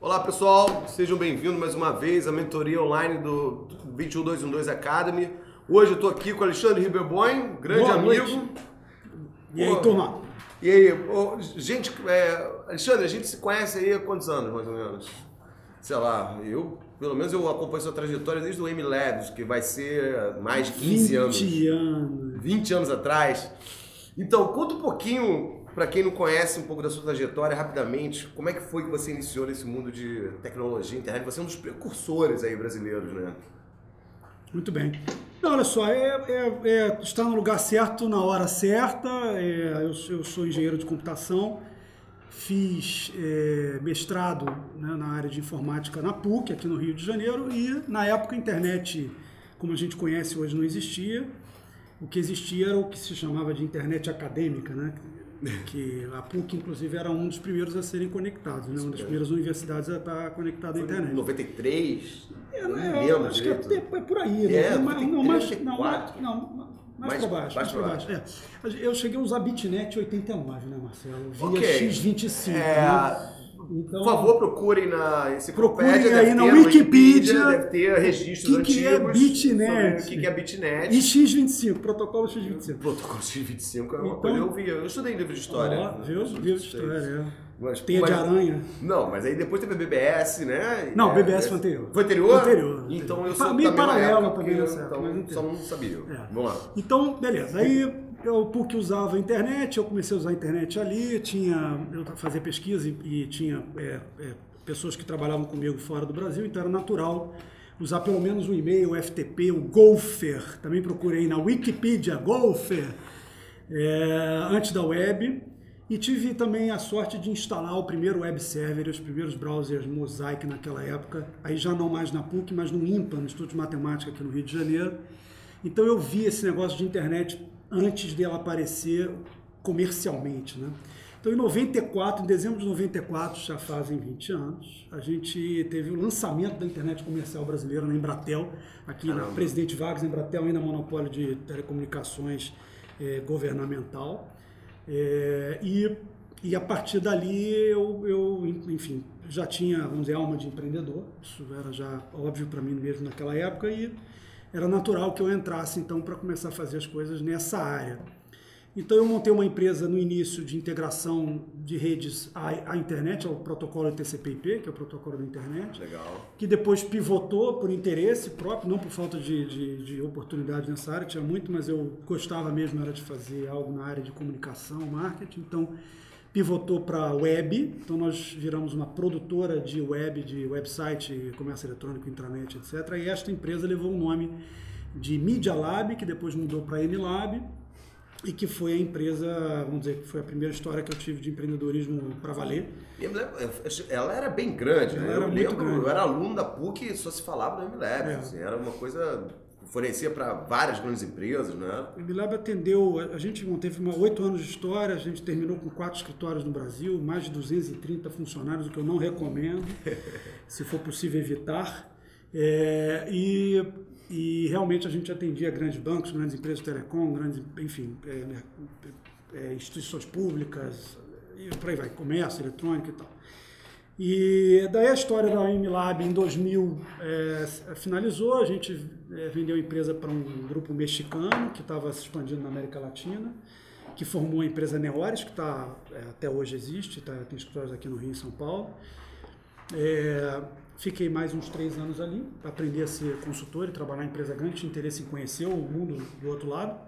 Olá pessoal, sejam bem-vindos mais uma vez à mentoria online do 21212 Academy. Hoje eu estou aqui com o Alexandre Riberbon, grande Boa amigo. noite. E aí, turma? E aí, gente, é, Alexandre, a gente se conhece aí há quantos anos, mais ou menos? Sei lá, eu, pelo menos eu acompanho sua trajetória desde o M-Labs, que vai ser mais de 15 anos. 20 anos. 20 anos atrás. Então, conta um pouquinho, para quem não conhece um pouco da sua trajetória, rapidamente, como é que foi que você iniciou nesse mundo de tecnologia, internet? Você é um dos precursores aí brasileiros, né? Muito bem. Não, olha só, é, é- é estar no lugar certo na hora certa. É, eu, eu sou engenheiro de computação, fiz é, mestrado né, na área de informática na PUC, aqui no Rio de Janeiro, e na época a internet, como a gente conhece hoje, não existia. O que existia era o que se chamava de internet acadêmica, né? Que a PUC, inclusive, era um dos primeiros a serem conectados, né? uma das primeiras universidades a estar conectada à internet. 93? É, Eu não é, lembro acho que é, direito. é por aí, né? É, Não, mas- não, 93, mais, não, 94. não, mais, Mais- para baixo. mais Mais, para baixo. É. Eu cheguei a usar Bitnet 89, né, Marcelo? Via Ok. X25. É, né? Então, Por favor, procurem na. Procurem aí na ter Wikipedia Deve ter registros que que é antigos. Bitnet? sobre O que que é Bitnet? E X25, protocolo X25. Protocolo X25 é uma Então- coisa que eu vi. Eu estudei livro de história. Ó, viu? Viu de história, é. Mas- Teia mas- de aranha. Não, mas aí depois teve a BBS, né? Não, É, BBS é- foi anterior. Foi anterior? Anterior, Então anterior. eu sou Meio paralelo época, também, nessa época, então, só não sabia. É. Vamos lá. Então, beleza. Aí eu PUC usava a internet, eu comecei a usar a internet ali, tinha, eu fazia pesquisa e, e tinha é, é, pessoas que trabalhavam comigo fora do Brasil, então era natural usar pelo menos o e-mail, o FTP, o Golfer. Também procurei na Wikipedia, Golfer, é, antes da web. E tive também a sorte de instalar o primeiro web server, os primeiros browsers Mosaic naquela época, aí já não mais na PUC, mas no IMPA, no Instituto de Matemática aqui no Rio de Janeiro. Então eu vi esse negócio de internet antes dela aparecer comercialmente, né? Então em 94, em dezembro de 94, já fazem 20 anos, a gente teve o lançamento da internet comercial brasileira na Embratel, aqui na Caramba. Presidente Vargas, Embratel ainda monopólio de telecomunicações eh, governamental. É, e, e a partir dali eu, eu, enfim, já tinha, vamos dizer, alma de empreendedor. Isso era já óbvio para mim mesmo naquela época e era natural que eu entrasse então para começar a fazer as coisas nessa área. Então eu montei uma empresa no início de integração de redes à, à internet, ao protocolo TCP/IP, que é o protocolo da internet Legal. que depois pivotou por interesse próprio, não por falta de, de, de oportunidade nessa área, tinha muito, mas eu gostava mesmo era de fazer algo na área de comunicação, marketing, então pivotou para web, então nós viramos uma produtora de web, de website, comércio eletrônico, intranet, etc. E esta empresa levou o nome de Media Lab, que depois mudou para MLab, e que foi a empresa, vamos dizer, que foi a primeira história que eu tive de empreendedorismo para valer. Ela era bem grande, Ela né? era eu muito lembro, grande. eu era aluno da PUC e só se falava do MLab. É. assim, era uma coisa fornecia para várias grandes empresas, né? O MLab atendeu, a gente teve uma, oito anos de história, a gente terminou com quatro escritórios no Brasil, mais de 230 funcionários, o que eu não recomendo, se for possível evitar. É, e, e realmente a gente atendia grandes bancos, grandes empresas de telecom, grandes, enfim, é, é, instituições públicas, e por aí vai, comércio eletrônico e tal. E daí a história da MLab em 2000 é, finalizou, a gente é, vendeu a empresa para um grupo mexicano que estava se expandindo na América Latina, que formou a empresa Neores, que tá, é, até hoje existe, tá, tem escritórios aqui no Rio e São Paulo. É, fiquei mais uns três anos ali, aprendi a ser consultor e trabalhar em empresa grande, tinha interesse em conhecer o mundo do outro lado.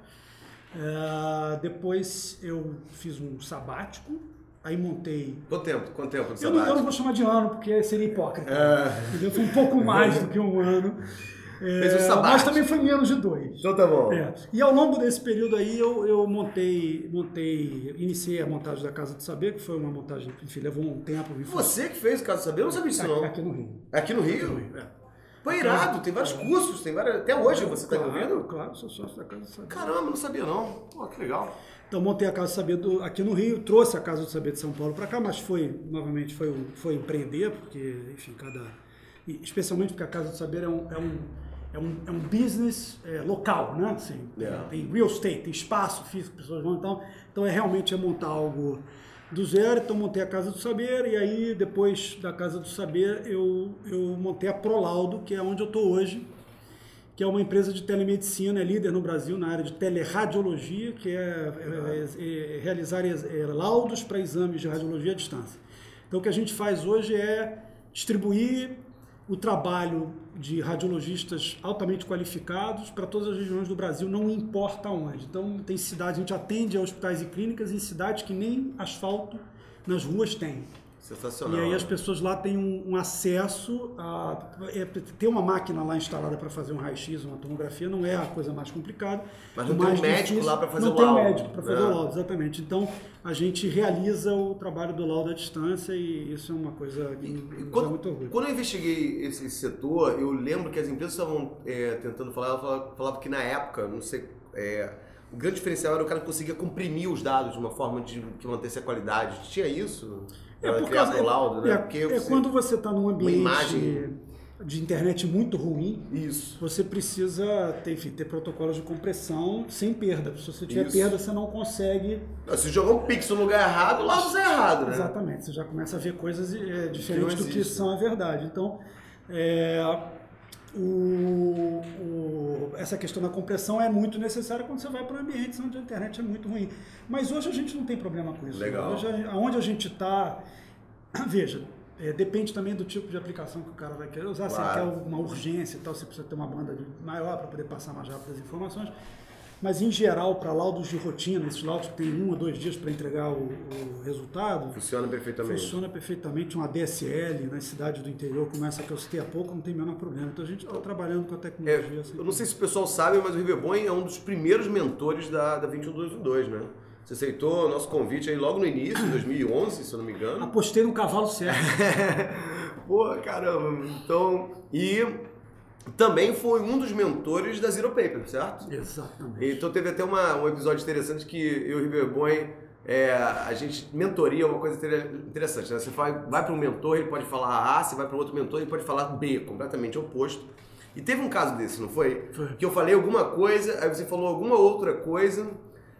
É, depois eu fiz um sabático, aí montei Quanto tempo? Quanto tempo de eu não, eu não vou chamar de ano, porque seria hipócrita. É. Entendeu? Foi um pouco mais do que um ano. É, Fez um mas também foi menos de dois. Então tá bom. É. E ao longo desse período aí eu, eu montei, montei, iniciei a montagem da Casa de Saber, que foi uma montagem, enfim, levou um tempo. Você que fez o caso saber, eu não sabia disso aqui, não. aqui no Rio. Aqui no Rio? É. Foi irado, tem vários cursos, tem várias. Até hoje você tá claro, envolvido? Claro, sou sócio da Casa de Saber. Caramba, não sabia não. Pô, que legal. Então montei a Casa do Saber do- aqui no Rio, trouxe a Casa do Saber de São Paulo para cá, mas foi, novamente, foi, foi empreender, porque, enfim, cada. Especialmente porque a Casa do Saber é um, é um, é um, é um business é, local, né? Assim, É. Tem real estate, tem espaço físico, pessoas vão, então, então é realmente é montar algo do zero, então montei a Casa do Saber e aí depois da Casa do Saber eu, eu montei a Prolaudo, que é onde eu estou hoje, que é uma empresa de telemedicina, é líder no Brasil na área de teleradiologia, que é, é, é, é realizar é, laudos para exames de radiologia à distância. Então o que a gente faz hoje é distribuir o trabalho de radiologistas altamente qualificados para todas as regiões do Brasil, não importa onde. Então, tem cidades, a gente atende a hospitais e clínicas em cidades que nem asfalto nas ruas tem. Sensacional. E aí as pessoas lá têm um, um acesso a. É, ter uma máquina lá instalada para fazer um raio-x, uma tomografia, não é a coisa mais complicada. Mas não tem um médico difícil, lá para fazer não o laudo. Não tem um médico para fazer é. o laudo, exatamente. Então a gente realiza o trabalho do laudo à distância e isso é uma coisa que e, quando, muito orgulho. Quando eu investiguei esse, esse, setor, eu lembro que as empresas estavam é, tentando falar, falavam falava que na época, não sei. É, o grande diferencial era o cara que conseguia comprimir os dados de uma forma de que mantesse a qualidade. Tinha isso? É, por causa, é, laudo, né? é, é você, quando você está num ambiente de internet muito ruim, Isso. você precisa ter, enfim, ter protocolos de compressão sem perda. Se você tiver Isso. perda, você não consegue. Se jogar um pixel no lugar errado, lá você é errado, né? Exatamente. Você já começa a ver coisas é, diferentes do que são a verdade. Então, é, o, o, essa questão da compressão é muito necessária quando você vai para ambientes onde a internet é muito ruim. Mas hoje a gente não tem problema com isso. Legal. Hoje, onde a gente está. Veja, é, depende também do tipo de aplicação que o cara vai querer usar. Claro. Se ele quer uma urgência e tal, você precisa ter uma banda maior para poder passar mais rápido as informações. Mas, em geral, para laudos de rotina, esses laudos que tem um ou dois dias para entregar o, o, resultado. Funciona perfeitamente. Funciona perfeitamente. Uma DSL nas cidades do interior, como essa que eu citei há pouco, não tem o menor problema. Então, a gente está trabalhando com a tecnologia. É, assim, eu não sei se o pessoal sabe, mas o Riverboy é um dos primeiros mentores da, da 21212, né? Você aceitou o nosso convite aí logo no início, em 2011, se eu não me engano. Apostei no cavalo certo. Pô, caramba. Então, e também foi um dos mentores da Zero Paper, certo? Exatamente. Então teve até uma, um episódio interessante que eu e o Riverboy, é, a gente mentoria uma coisa interessante. Né? Você vai, vai para um mentor, ele pode falar A, você vai para outro mentor, ele pode falar B, completamente oposto. E teve um caso desse, não foi? Foi. Que eu falei alguma coisa, aí você falou alguma outra coisa,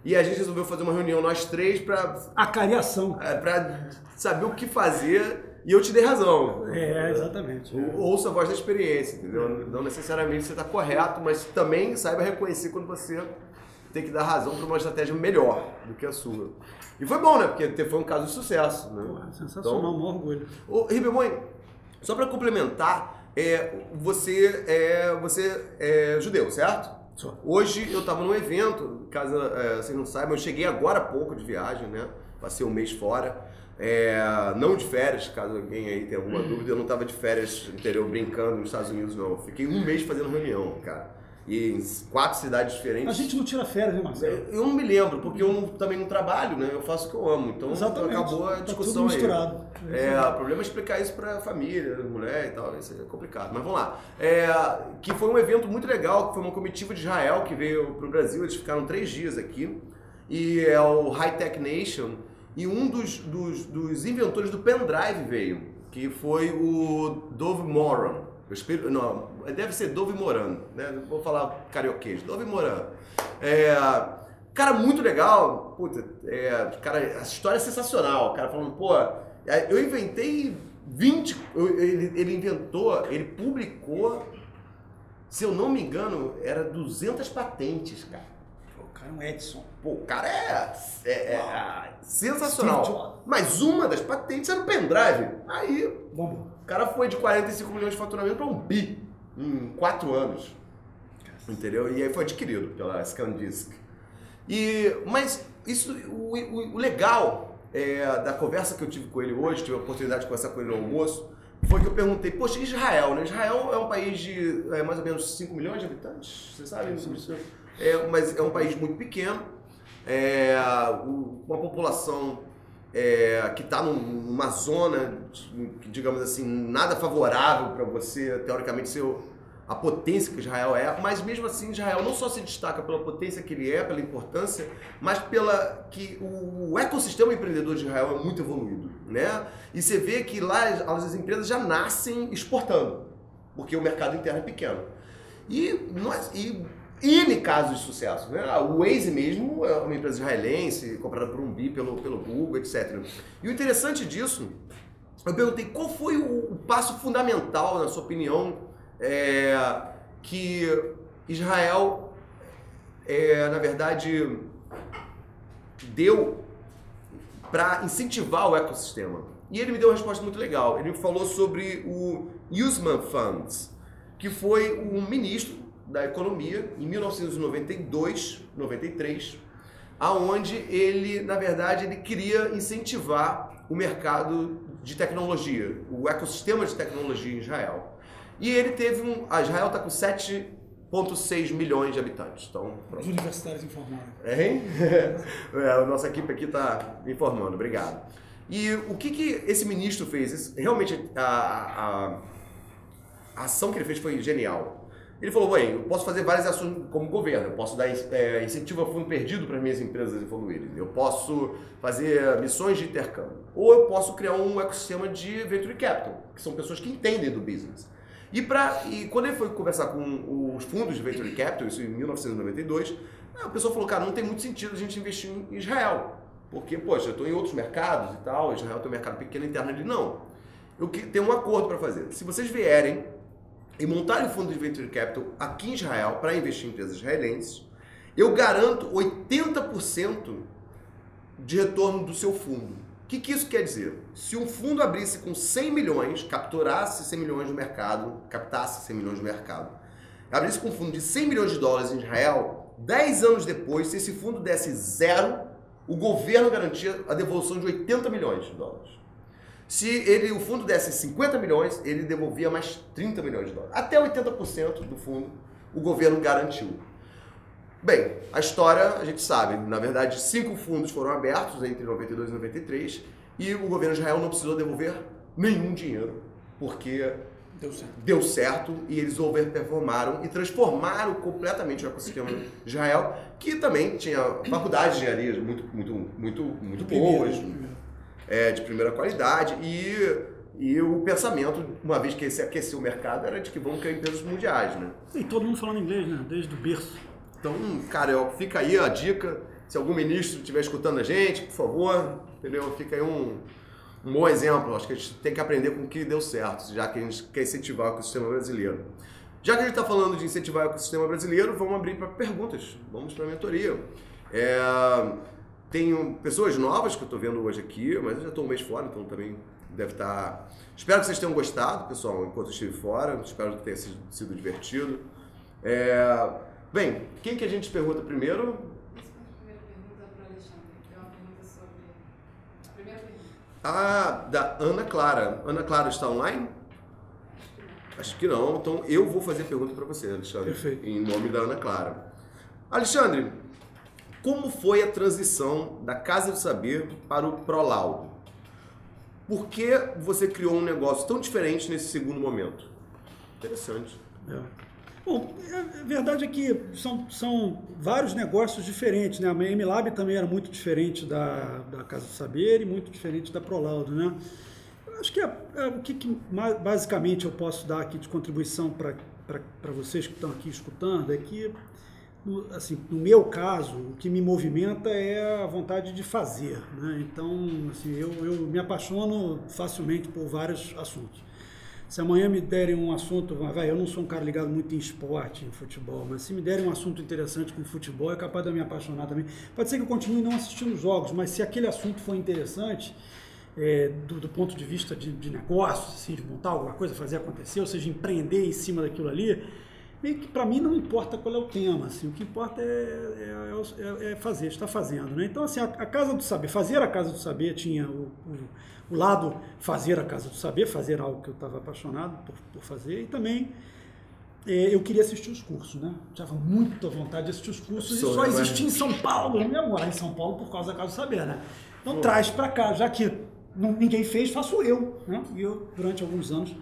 e a gente resolveu fazer uma reunião nós três para. A cariação. É, para saber o que fazer e eu te dei razão. É, exatamente. Ouça a voz da experiência, entendeu? Não necessariamente você está correto, mas também saiba reconhecer quando você tem que dar razão para uma estratégia melhor do que a sua. E foi bom, né? Porque foi um caso de sucesso. Né? Pô, sensacional, então, um orgulho. Ô, só para complementar, é, você, é, você é judeu, certo? Só. Hoje eu estava num evento, caso é, vocês não saibam, eu cheguei agora há pouco de viagem, né? Passei um mês fora. É, não de férias, caso alguém aí tenha alguma dúvida, eu não estava de férias no interior brincando nos Estados Unidos, não. Fiquei um mês fazendo reunião, cara. E em quatro cidades diferentes. A gente não tira férias, né, Marcelo? Eu não me lembro, porque eu não, também não trabalho, né? Eu faço o que eu amo. Então Exatamente. acabou a discussão tá misturado. aí. É, o problema é explicar isso para a família, mulher e tal. Isso é complicado. Mas vamos lá. É, que foi um evento muito legal, que foi uma comitiva de Israel que veio para o Brasil. Eles ficaram três dias aqui. E é o High Tech Nation e um dos, dos, dos inventores do pendrive veio, que foi o Dove Moran. Eu espero, não, deve ser Dove Moran, né? Vou falar carioquês, Dove Moran. É, cara muito legal, puta, é, cara, a história é sensacional. O cara falando, pô, é, eu inventei 20, ele, ele inventou, ele publicou, se eu não me engano, era 200 patentes, cara cara é um Edson. Pô, o cara é, é, é sensacional. Mas uma das patentes era o pendrive. Aí, Bom. o cara foi de 45 milhões de faturamento para um bi em 4 anos. Entendeu? E aí foi adquirido pela ScanDisk. E, mas isso, o, o, o legal é, da conversa que eu tive com ele hoje, tive a oportunidade de conversar com ele no almoço, foi que eu perguntei, poxa, Israel, né? Israel é um país de é, mais ou menos 5 milhões de habitantes, vocês sabem? Sim, sim é, mas é um país muito pequeno, é, uma população é, que está numa zona, digamos assim, nada favorável para você, teoricamente, ser a potência que Israel é, mas mesmo assim Israel não só se destaca pela potência que ele é, pela importância, mas pela que o ecossistema empreendedor de Israel é muito evoluído, né? E você vê que lá as empresas já nascem exportando, porque o mercado interno é pequeno. E nós e N casos de sucesso. Né? O Waze mesmo é uma empresa israelense, comprada por um bi pelo, pelo Google, etc. E o interessante disso, eu perguntei qual foi o, o passo fundamental, na sua opinião, é, que Israel, é, na verdade, deu para incentivar o ecossistema. E ele me deu uma resposta muito legal. Ele falou sobre o Usman Funds, que foi um ministro da economia em 1992, 93, aonde ele, na verdade, ele queria incentivar o mercado de tecnologia, o ecossistema de tecnologia em Israel. E ele teve um, a Israel está com 7,6 milhões de habitantes. Então, pronto. Os universitários informaram. Hein? é, a nossa equipe aqui está informando, obrigado. E o que, que esse ministro fez? Realmente, a, a, a ação que ele fez foi genial. Ele falou, bem, eu posso fazer várias ações como governo, eu posso dar é, incentivo a fundo perdido para as minhas empresas evoluírem, eu posso fazer missões de intercâmbio, ou eu posso criar um ecossistema de venture capital, que são pessoas que entendem do business. E, pra, e quando ele foi conversar com os fundos de venture capital, isso em 1992, a pessoa falou, cara, não tem muito sentido a gente investir em Israel, porque, poxa, eu estou em outros mercados e tal, Israel tem um mercado pequeno interno ali, não. Eu tenho um acordo para fazer. Se vocês vierem e montarem um fundo de venture capital aqui em Israel para investir em empresas israelenses, eu garanto 80% de retorno do seu fundo. O que, que isso quer dizer? Se um fundo abrisse com 100 milhões, capturasse 100 milhões no mercado, captasse 100 milhões no mercado, abrisse com um fundo de 100 milhões de dólares em Israel, 10 anos depois, se esse fundo desse zero, o governo garantia a devolução de 80 milhões de dólares. Se ele, o fundo desse 50 milhões, ele devolvia mais 30 milhões de dólares. Até 80% do fundo o governo garantiu. Bem, a história a gente sabe. Na verdade, cinco fundos foram abertos entre 92 e 93 e o governo de Israel não precisou devolver nenhum dinheiro, porque deu certo, deu certo e eles overperformaram e transformaram completamente o ecossistema de Israel, que também tinha faculdades de engenharia muito, muito, muito, muito boas é, de primeira qualidade e, e o pensamento, uma vez que esse aqueceu o mercado, era de que vão criar empresas mundiais, né? E todo mundo falando inglês, né? Desde o berço. Então, cara, fica aí a dica. Se algum ministro estiver escutando a gente, por favor, entendeu? Fica aí um, um bom exemplo. Acho que a gente tem que aprender com o que deu certo, já que a gente quer incentivar o ecossistema brasileiro. Já que a gente está falando de incentivar o ecossistema brasileiro, vamos abrir para perguntas. Vamos para a mentoria. É, tenho pessoas novas que eu estou vendo hoje aqui, mas eu já estou um mês fora, então também deve estar. Tá... Espero que vocês tenham gostado, pessoal, enquanto eu estive fora. Espero que tenha sido, sido divertido. É... Bem, quem que a gente pergunta primeiro? Ah, da Ana Clara. Ana Clara está online? Acho que não. Então eu vou fazer a pergunta para você, Alexandre. Perfeito. Em nome da Ana Clara. Alexandre, como foi a transição da Casa do Saber para o Prolaudo? Por que você criou um negócio tão diferente nesse segundo momento? Interessante. É. Bom, a verdade é que são, são vários negócios diferentes. Né? A MLab também era muito diferente da, da Casa do Saber e muito diferente da Prolaudo. Né? Acho que é, é, o que, que, basicamente eu posso dar aqui de contribuição para vocês que estão aqui escutando é que assim, no meu caso, o que me movimenta é a vontade de fazer. Né? Então, assim, eu, eu me apaixono facilmente por vários assuntos. Se amanhã me derem um assunto, vai, eu não sou um cara ligado muito em esporte, em futebol, mas se me derem um assunto interessante com futebol, é capaz de eu me apaixonar também. Pode ser que eu continue não assistindo jogos, mas se aquele assunto for interessante, é, do, do, ponto de vista de, de negócios, assim, de montar alguma coisa, fazer acontecer, ou seja, empreender em cima daquilo ali, meio que para mim não importa qual é o tema, assim, o que importa é, é, é, é fazer, está fazendo. Né? Então, assim, a, a, Casa do Saber, fazer a Casa do Saber tinha o, o, o lado fazer a Casa do Saber, fazer algo que eu estava apaixonado por, por, fazer, e também é, eu queria assistir os cursos, né? Tinha muita vontade de assistir os cursos e só existia em São Paulo. Eu ia morar em São Paulo por causa da Casa do Saber, né? Então Pô. traz para cá, já que não, ninguém fez, faço eu. Né? E eu, durante alguns anos,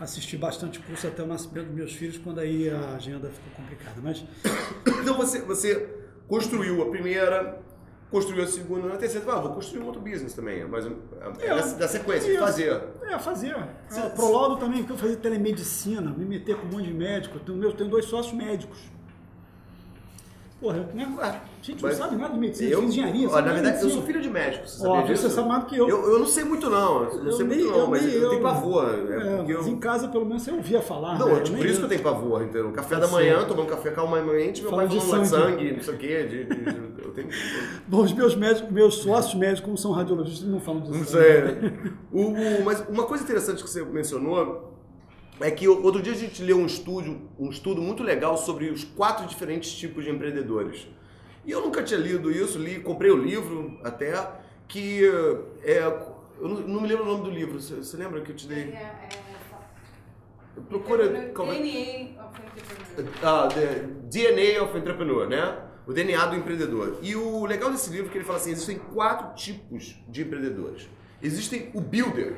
assisti bastante curso até o nascimento dos meus filhos, quando aí a agenda ficou complicada. Mas... Então você, você construiu a primeira, construiu a segunda, a terceira, ah, vou construir um outro business também, mas é, é, da sequência, isso. fazer. É, fazer. Você, ah, Prolaudo também, porque eu fazia telemedicina, me meter com um monte de médico, eu tenho dois sócios médicos. Porra, né? a gente Mas não sabe nada de medicina, Eu, de engenharia. ó, na verdade, eu sou filho de médico, você Ó, sabia você disso? sabe mais do que eu. Eu, eu não sei muito não, eu não Eu sei nem- muito não, mas eu, tenho pavor. É É, mas eu... em casa, pelo menos, você ouvia falar. Não, né? é tipo, por isso que eu tenho pavor, entendeu? Café da manhã, tomando café calmamente, meu Fala pai falando de sangue. não sei o quê. De, eu tenho... Bom, os meus médicos, meus sócios médicos, como são radiologistas, não falam disso. Não sei. O- mas uma coisa interessante que você mencionou é que outro dia a gente leu um estudo, um estudo muito legal sobre os quatro diferentes tipos de empreendedores. E eu nunca tinha lido isso, li, comprei o livro até, que é. Eu não, me lembro o nome do livro, você, você lembra que eu te dei? Procura. como é- DNA of Entrepreneur. Ah, DNA of Entrepreneur, né? O DNA do empreendedor. E o legal desse livro é que ele fala assim, existem quatro tipos de empreendedores. Existem o builder.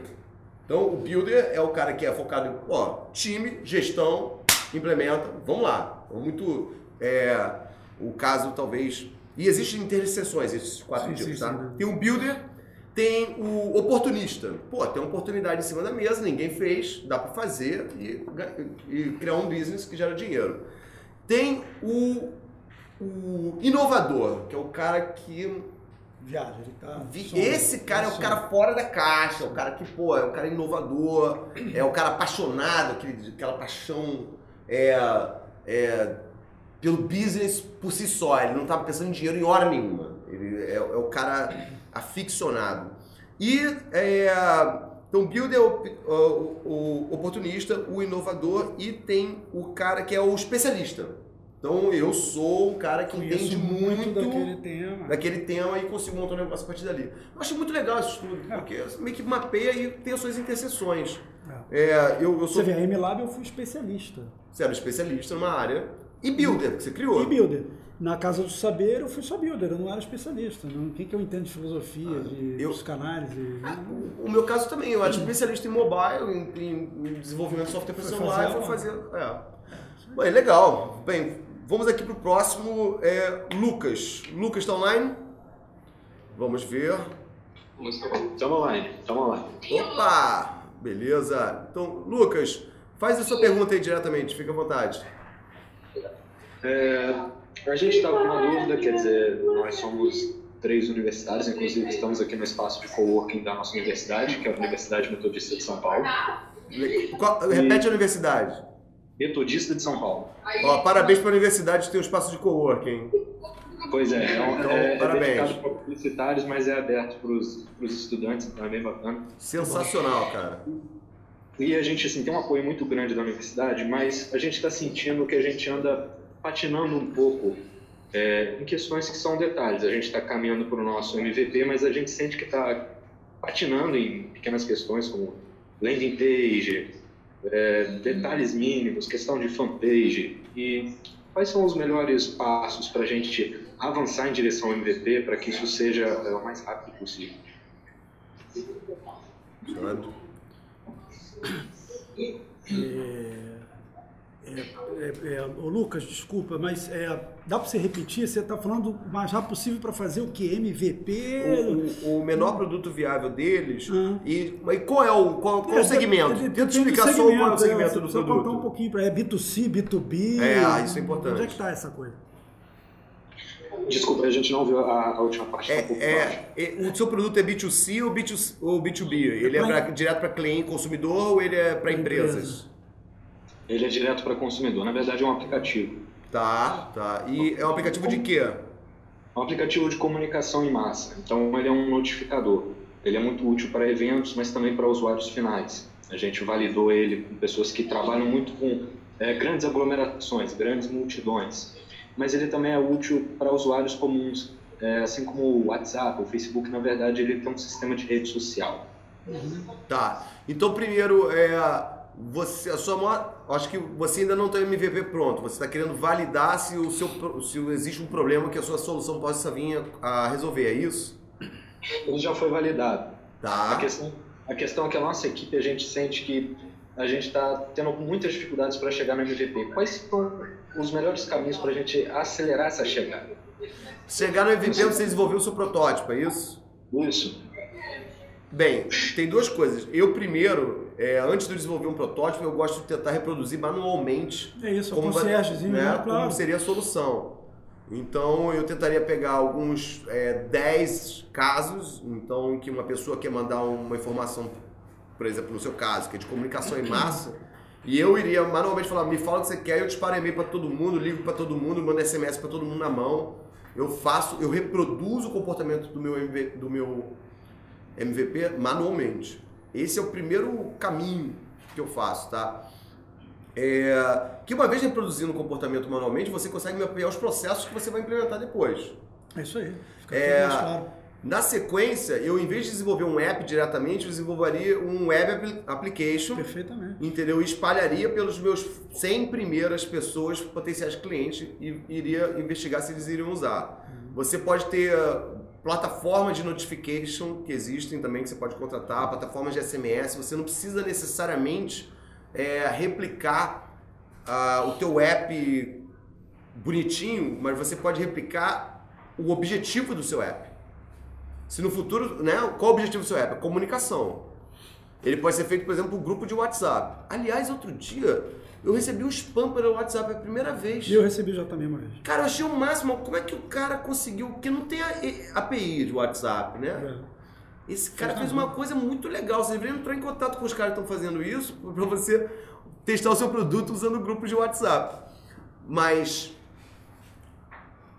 Então, o builder é o cara que é focado em, ó, time, gestão, implementa, vamos lá. É muito, é, o caso talvez... E existem interseções, esses quatro Sim, tipos, sim, tá? sim, né? Tem o builder, tem o oportunista. Pô, tem uma oportunidade em cima da mesa, ninguém fez, dá pra fazer e, e criar um business que gera dinheiro. Tem o, o inovador, que é o cara que. Viaja, ele tá. Esse cara é o sonha. cara fora da caixa, é o cara que, pô, é o cara inovador, é o cara apaixonado, aquele, aquela paixão é, é, pelo business por si só. Ele não tava pensando em dinheiro em hora nenhuma. Ele é, é o cara aficionado. E é, então, o builder é o, o- o oportunista, o inovador e tem o cara que é o especialista. Então, eu sou um cara que Conheço entende muito muito daquele tema. daquele tema e consigo montar um negócio a partir dali. Eu achei muito legal esse estudo, porque você meio que mapeia e tem as suas interseções. É, eu, eu sou Você vê, a M-Lab eu fui especialista. você era especialista numa área e builder, que você criou. E builder. Na Casa do Saber eu fui só builder, eu não era especialista. Não. Quem que eu entendo de filosofia, de eu- psicanálise? O meu caso também, eu era especialista em mobile, em, em- desenvolvimento de software para celular, e a- fazer. É. Bem, legal. Bem, vamos aqui pro próximo. É, Lucas. Lucas está online? Vamos ver. Tamo online, tamo online. Opa! Beleza. Então, Lucas, faz a sua pergunta aí diretamente, fica à vontade. É, a gente estava com uma dúvida, quer dizer, nós somos três universitários, inclusive estamos aqui no espaço de coworking da nossa universidade, que é a Universidade Metodista de São Paulo. Qual- repete a universidade. Metodista de São Paulo. Ó, parabéns para a universidade que tem um espaço de coworking. Pois é, é, um- Então, é, é parabéns. dedicado para publicitários, mas é aberto para os estudantes, então é bem bacana. Sensacional, cara. E a gente assim, tem um apoio muito grande da universidade, mas a gente está sentindo que a gente anda patinando um pouco é, em questões que são detalhes. A gente está caminhando para o nosso MVP, mas a gente sente que está patinando em pequenas questões como landing page, é, detalhes mínimos, questão de fanpage. E quais são os melhores passos para a gente avançar em direção ao MVP para que isso seja é, o mais rápido possível? Fernando. É, é, ô Lucas, desculpa, mas é, dá para você repetir? Você está falando o mais rápido possível para fazer o que? MVP? O, o- o menor produto viável deles. Ah. E, mas qual é o, qual, qual é o segmento? Tenta explicar só qual é o segmento, segmento você do precisa contar um produto. pouquinho para é B2C, B2B. É, isso é importante. Onde é que está essa coisa? Desculpa, a gente não viu a, a última parte. É, é, é- o seu produto é B2C ou, B2, ou B2B? Ele é pra- direto para cliente consumidor ou ele é para empresas? Ele é direto para consumidor. Na verdade, é um aplicativo. Tá, tá. E é um aplicativo de quê? É um aplicativo de comunicação em massa. Então, ele é um notificador. Ele é muito útil para eventos, mas também para usuários finais. A gente validou ele com pessoas que trabalham muito com é, grandes aglomerações, grandes multidões. Mas ele também é útil para usuários comuns, é, assim como o WhatsApp, o Facebook. Na verdade, ele tem um sistema de rede social. Tá. Então, primeiro, é, você, a sua maior, acho que você ainda não tem o MVP pronto. Você está querendo validar se, o seu, se existe um problema que a sua solução possa vir a, a resolver, é isso? Ele já foi validado. A Tá. questão, a questão é que a nossa equipe, a gente sente que a gente está tendo muitas dificuldades para chegar no MVP. Quais são os melhores caminhos para a gente acelerar essa chegada? Chegar no MVP, você desenvolveu o seu protótipo, é isso? Isso. Bem, tem duas coisas. Eu, primeiro, é, antes de eu desenvolver um protótipo, eu gosto de tentar reproduzir manualmente É isso, o como, vai- né, né? como Claro. seria a solução. Então eu tentaria pegar alguns é, 10 casos, então em que uma pessoa quer mandar uma informação, por exemplo, no seu caso, que é de comunicação em massa, e eu iria manualmente falar, me fala o que você quer, eu disparo e-mail para todo mundo, ligo para todo mundo, mando SMS para todo mundo na mão. Eu faço, eu reproduzo o comportamento do meu, MV, do meu MVP manualmente. Esse é o primeiro caminho que eu faço, tá? É, que uma vez reproduzindo o comportamento manualmente, você consegue mapear os processos que você vai implementar depois. É isso aí. Fica É, claro. Na sequência, eu em vez de desenvolver um app diretamente, eu desenvolveria um web appli- application, Perfeitamente. entendeu? E espalharia pelos meus 100 primeiras pessoas, potenciais clientes, e iria investigar se eles iriam usar. Você pode ter plataformas de notification que existem também, que você pode contratar, plataformas de SMS, você não precisa necessariamente é, replicar ah, o teu app bonitinho, mas você pode replicar o objetivo do seu app. Se no futuro, né, qual o objetivo do seu app? Comunicação. Ele pode ser feito, por exemplo, um grupo de WhatsApp. Aliás, outro dia eu recebi um spam pelo WhatsApp a primeira vez. E eu recebi já também uma vez. Cara, eu achei o máximo. Como é que o cara conseguiu? Porque não tem a API de WhatsApp, né? É. Esse cara Fez uma coisa muito legal. Você deveria entrar em contato com os caras que estão fazendo isso para você testar o seu produto usando grupos de WhatsApp. Mas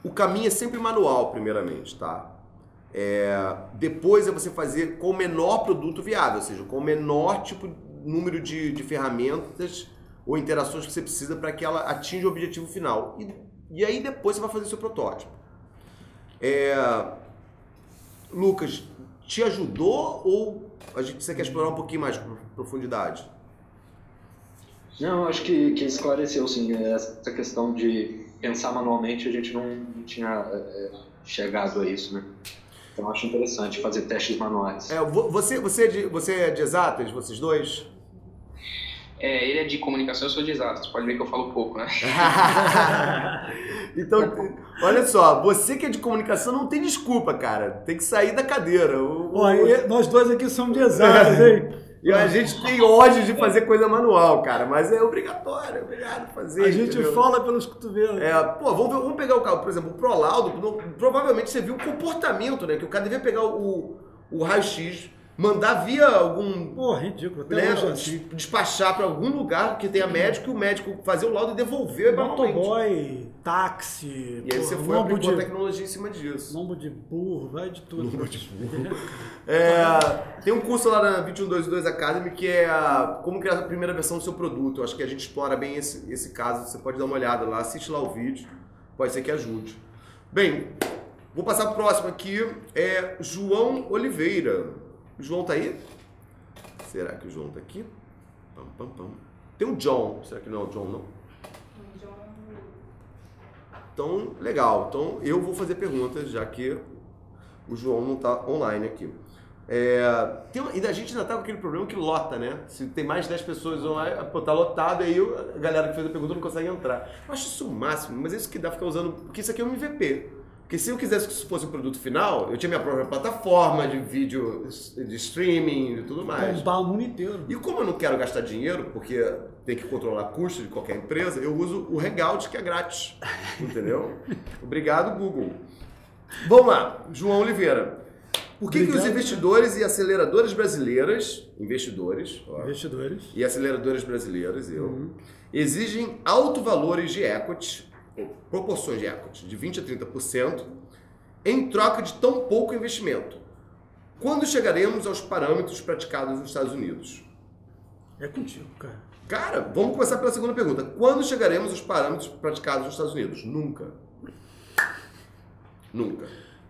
o caminho é sempre manual, primeiramente, tá? É, depois é você fazer com o menor produto viável, ou seja, com o menor tipo número de, de ferramentas ou interações que você precisa para que ela atinja o objetivo final. E, e aí depois você vai fazer seu protótipo. É, Lucas, te ajudou ou a gente, você quer explorar um pouquinho mais de profundidade? Não, acho que, que esclareceu, sim. Essa questão de pensar manualmente, a gente não, não tinha é, chegado a isso, né? Então acho interessante fazer testes manuais. É, vo- você, você, é de, você é de exatas, vocês dois? É, ele é de comunicação, eu sou de exatas. Pode ver que eu falo pouco, né? então, olha só, você que é de comunicação não tem desculpa, cara. Tem que sair da cadeira. O- o- Ó, e nós dois aqui somos de exatas, hein? E a gente tem ódio de fazer coisa manual, cara, mas é obrigatório, é obrigado fazer. A gente entendeu? fala pelos cotovelos. É, pô, vamos, ver- vamos pegar o carro, por exemplo, o Prolaudo, provavelmente você viu o comportamento, né? Que o cara devia pegar o, o raio-x, mandar via algum. Pô, ridículo. Até Né, hoje des- despachar para algum lugar que tenha médico e o médico fazer o laudo e devolver. Motoboy, táxi, E aí você foi lombo aplicou de, tecnologia em cima disso. lombo de burro, vai de tudo. É, tem um curso lá na 21222 Academy que é a- como criar a primeira versão do seu produto. Eu acho que a gente explora bem esse, esse caso. Você pode dar uma olhada lá, assiste lá o vídeo. Pode ser que ajude. Bem, vou passar pro próximo aqui. É João Oliveira. O João tá aí? Será que o João tá aqui? Pam, pam, pam. Tem o John. Será que não é o John, não? Então, legal. Então, eu vou fazer perguntas, já que o João não está online aqui. É, tem e a gente ainda tá com aquele problema que lota, né? Se tem mais de 10 pessoas online, pô, tá lotado, aí a galera que fez a pergunta não consegue entrar. Eu acho isso o máximo, mas é isso que dá ficar usando, porque isso aqui é um MVP. Porque se eu quisesse que isso fosse o produto final, eu tinha minha própria plataforma de vídeo, de streaming e tudo mais. Bombar o mundo inteiro. E como eu não quero gastar dinheiro, porque tem que controlar custos de qualquer empresa, eu uso o Hangout, que é grátis. Entendeu? Obrigado, Google. Vamos lá, João Oliveira. Por que, que os investidores e aceleradoras brasileiras, investidores, ó, Investidores. e aceleradoras brasileiras, eu, exigem alto valores de equity, proporções de equity, de 20 a 30%, em troca de tão pouco investimento. Quando chegaremos aos parâmetros praticados nos Estados Unidos? É contigo, cara. Cara, vamos começar pela segunda pergunta. Quando chegaremos aos parâmetros praticados nos Estados Unidos? Nunca. Nunca.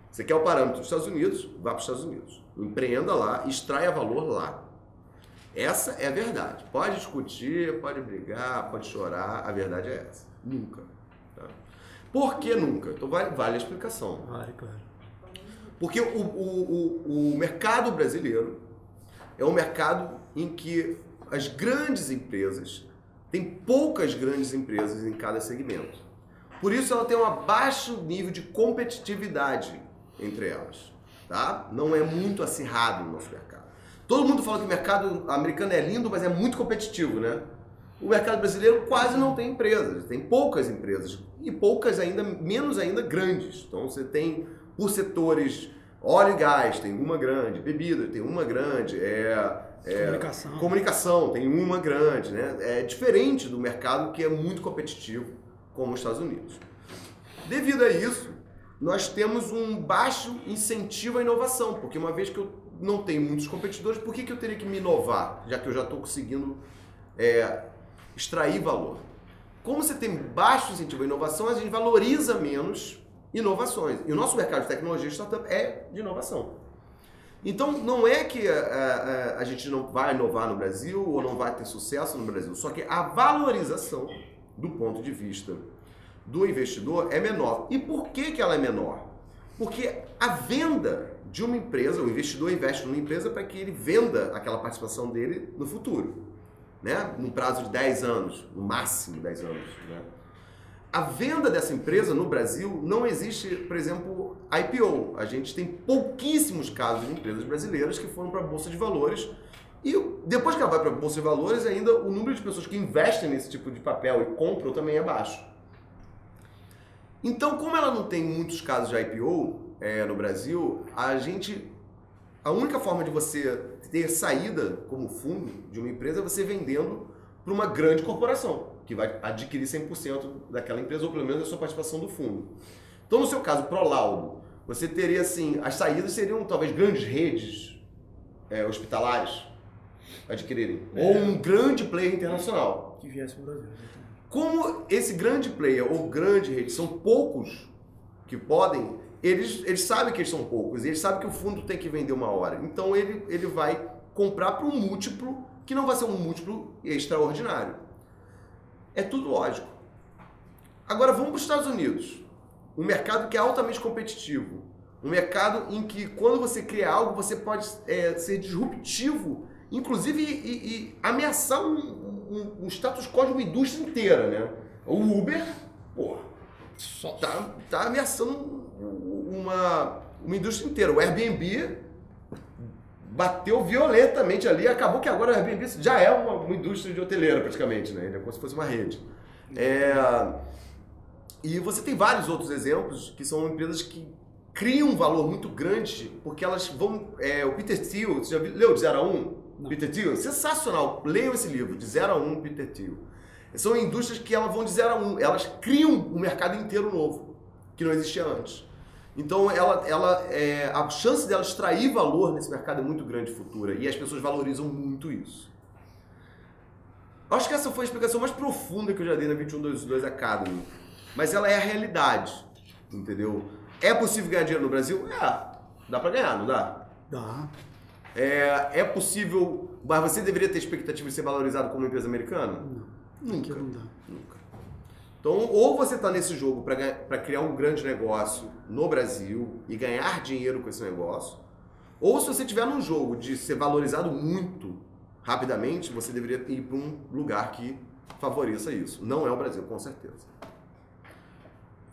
Você quer o parâmetro dos Estados Unidos? Vá para os Estados Unidos. Empreenda lá, extraia valor lá. Essa é a verdade. Pode discutir, pode brigar, pode chorar. A verdade é essa. Nunca. Por que nunca? Então vale, vale a explicação. Vale, claro. Porque o, o, o, o mercado brasileiro é um mercado em que as grandes empresas tem poucas grandes empresas em cada segmento. Por isso ela tem um baixo nível de competitividade entre elas, tá? Não é muito acirrado o nosso mercado. Todo mundo fala que o mercado americano é lindo, mas é muito competitivo, né? o mercado brasileiro quase não tem empresas, tem poucas empresas e poucas ainda, menos ainda grandes. Então você tem por setores óleo e gás, tem uma grande, bebida, tem uma grande, é, é, Comunicação. comunicação, tem uma grande, né? É diferente do mercado que é muito competitivo, como os Estados Unidos. Devido a isso, nós temos um baixo incentivo à inovação, porque uma vez que eu não tenho muitos competidores, por que, que eu teria que me inovar, já que eu já estou conseguindo é, extrair valor? Como você tem baixo incentivo à inovação, a gente valoriza menos inovações. E o nosso mercado de tecnologia de startup é de inovação. Então, não é que a, a- a gente não vai inovar no Brasil ou não vai ter sucesso no Brasil, só que a valorização do ponto de vista do investidor é menor. E por que, que ela é menor? Porque a venda de uma empresa, o investidor investe numa empresa para que ele venda aquela participação dele no futuro, né? num prazo de 10 anos, no máximo 10 anos. Né? A venda dessa empresa no Brasil não existe, por exemplo, IPO. A gente tem pouquíssimos casos de empresas brasileiras que foram para a Bolsa de Valores. E depois que ela vai para a Bolsa de Valores, ainda o número de pessoas que investem nesse tipo de papel e compram também é baixo. Então, como ela não tem muitos casos de IPO é, no Brasil, a gente. A única forma de você ter saída como fundo de uma empresa é você vendendo para uma grande corporação, que vai adquirir 100% daquela empresa, ou pelo menos a sua participação do fundo. Então, no seu caso, Prolaudo, você teria assim, as saídas seriam talvez grandes redes é, hospitalares adquirirem, ou um grande player internacional. Que viesse para o Brasil. Como esse grande player ou grande rede são poucos que podem, eles, eles sabem que eles são poucos, eles sabem que o fundo tem que vender uma hora. Então ele, ele vai comprar para um múltiplo que não vai ser um múltiplo extraordinário. É tudo lógico. Agora vamos para os Estados Unidos. Um mercado que é altamente competitivo. Um mercado em que quando você cria algo, você pode é, ser disruptivo, inclusive e, e ameaçar um, um- um status quo de uma indústria inteira, né? O Uber, pô, tá, tá ameaçando uma, uma indústria inteira. O Airbnb bateu violentamente ali, acabou que agora o Airbnb já é uma, uma indústria de hoteleira praticamente, né? Ele é como se fosse uma rede. É, e você tem vários outros exemplos que são empresas que criam um valor muito grande porque elas vão. é, o Peter Thiel, você já viu, leu de 0 a 1? Não. Peter Thiel? Sensacional. Leiam esse livro, de 0 a 1, Peter Thiel. São indústrias que elas vão de 0 a 1. Elas criam um mercado inteiro novo, que não existia antes. Então, ela, ela, é, a chance dela extrair valor nesse mercado é muito grande futura e as pessoas valorizam muito isso. Acho que essa foi a explicação mais profunda que eu já dei na 2122 Academy. Mas ela é a realidade, entendeu? É possível ganhar dinheiro no Brasil? É. Dá pra ganhar, não dá? Dá. É, é possível, mas você deveria ter expectativa de ser valorizado como uma empresa americana? Não. Não dá. Nunca. Então, ou você está nesse jogo para criar um grande negócio no Brasil e ganhar dinheiro com esse negócio, ou se você estiver num jogo de ser valorizado muito rapidamente, você deveria ir para um lugar que favoreça isso. Não é o Brasil, com certeza.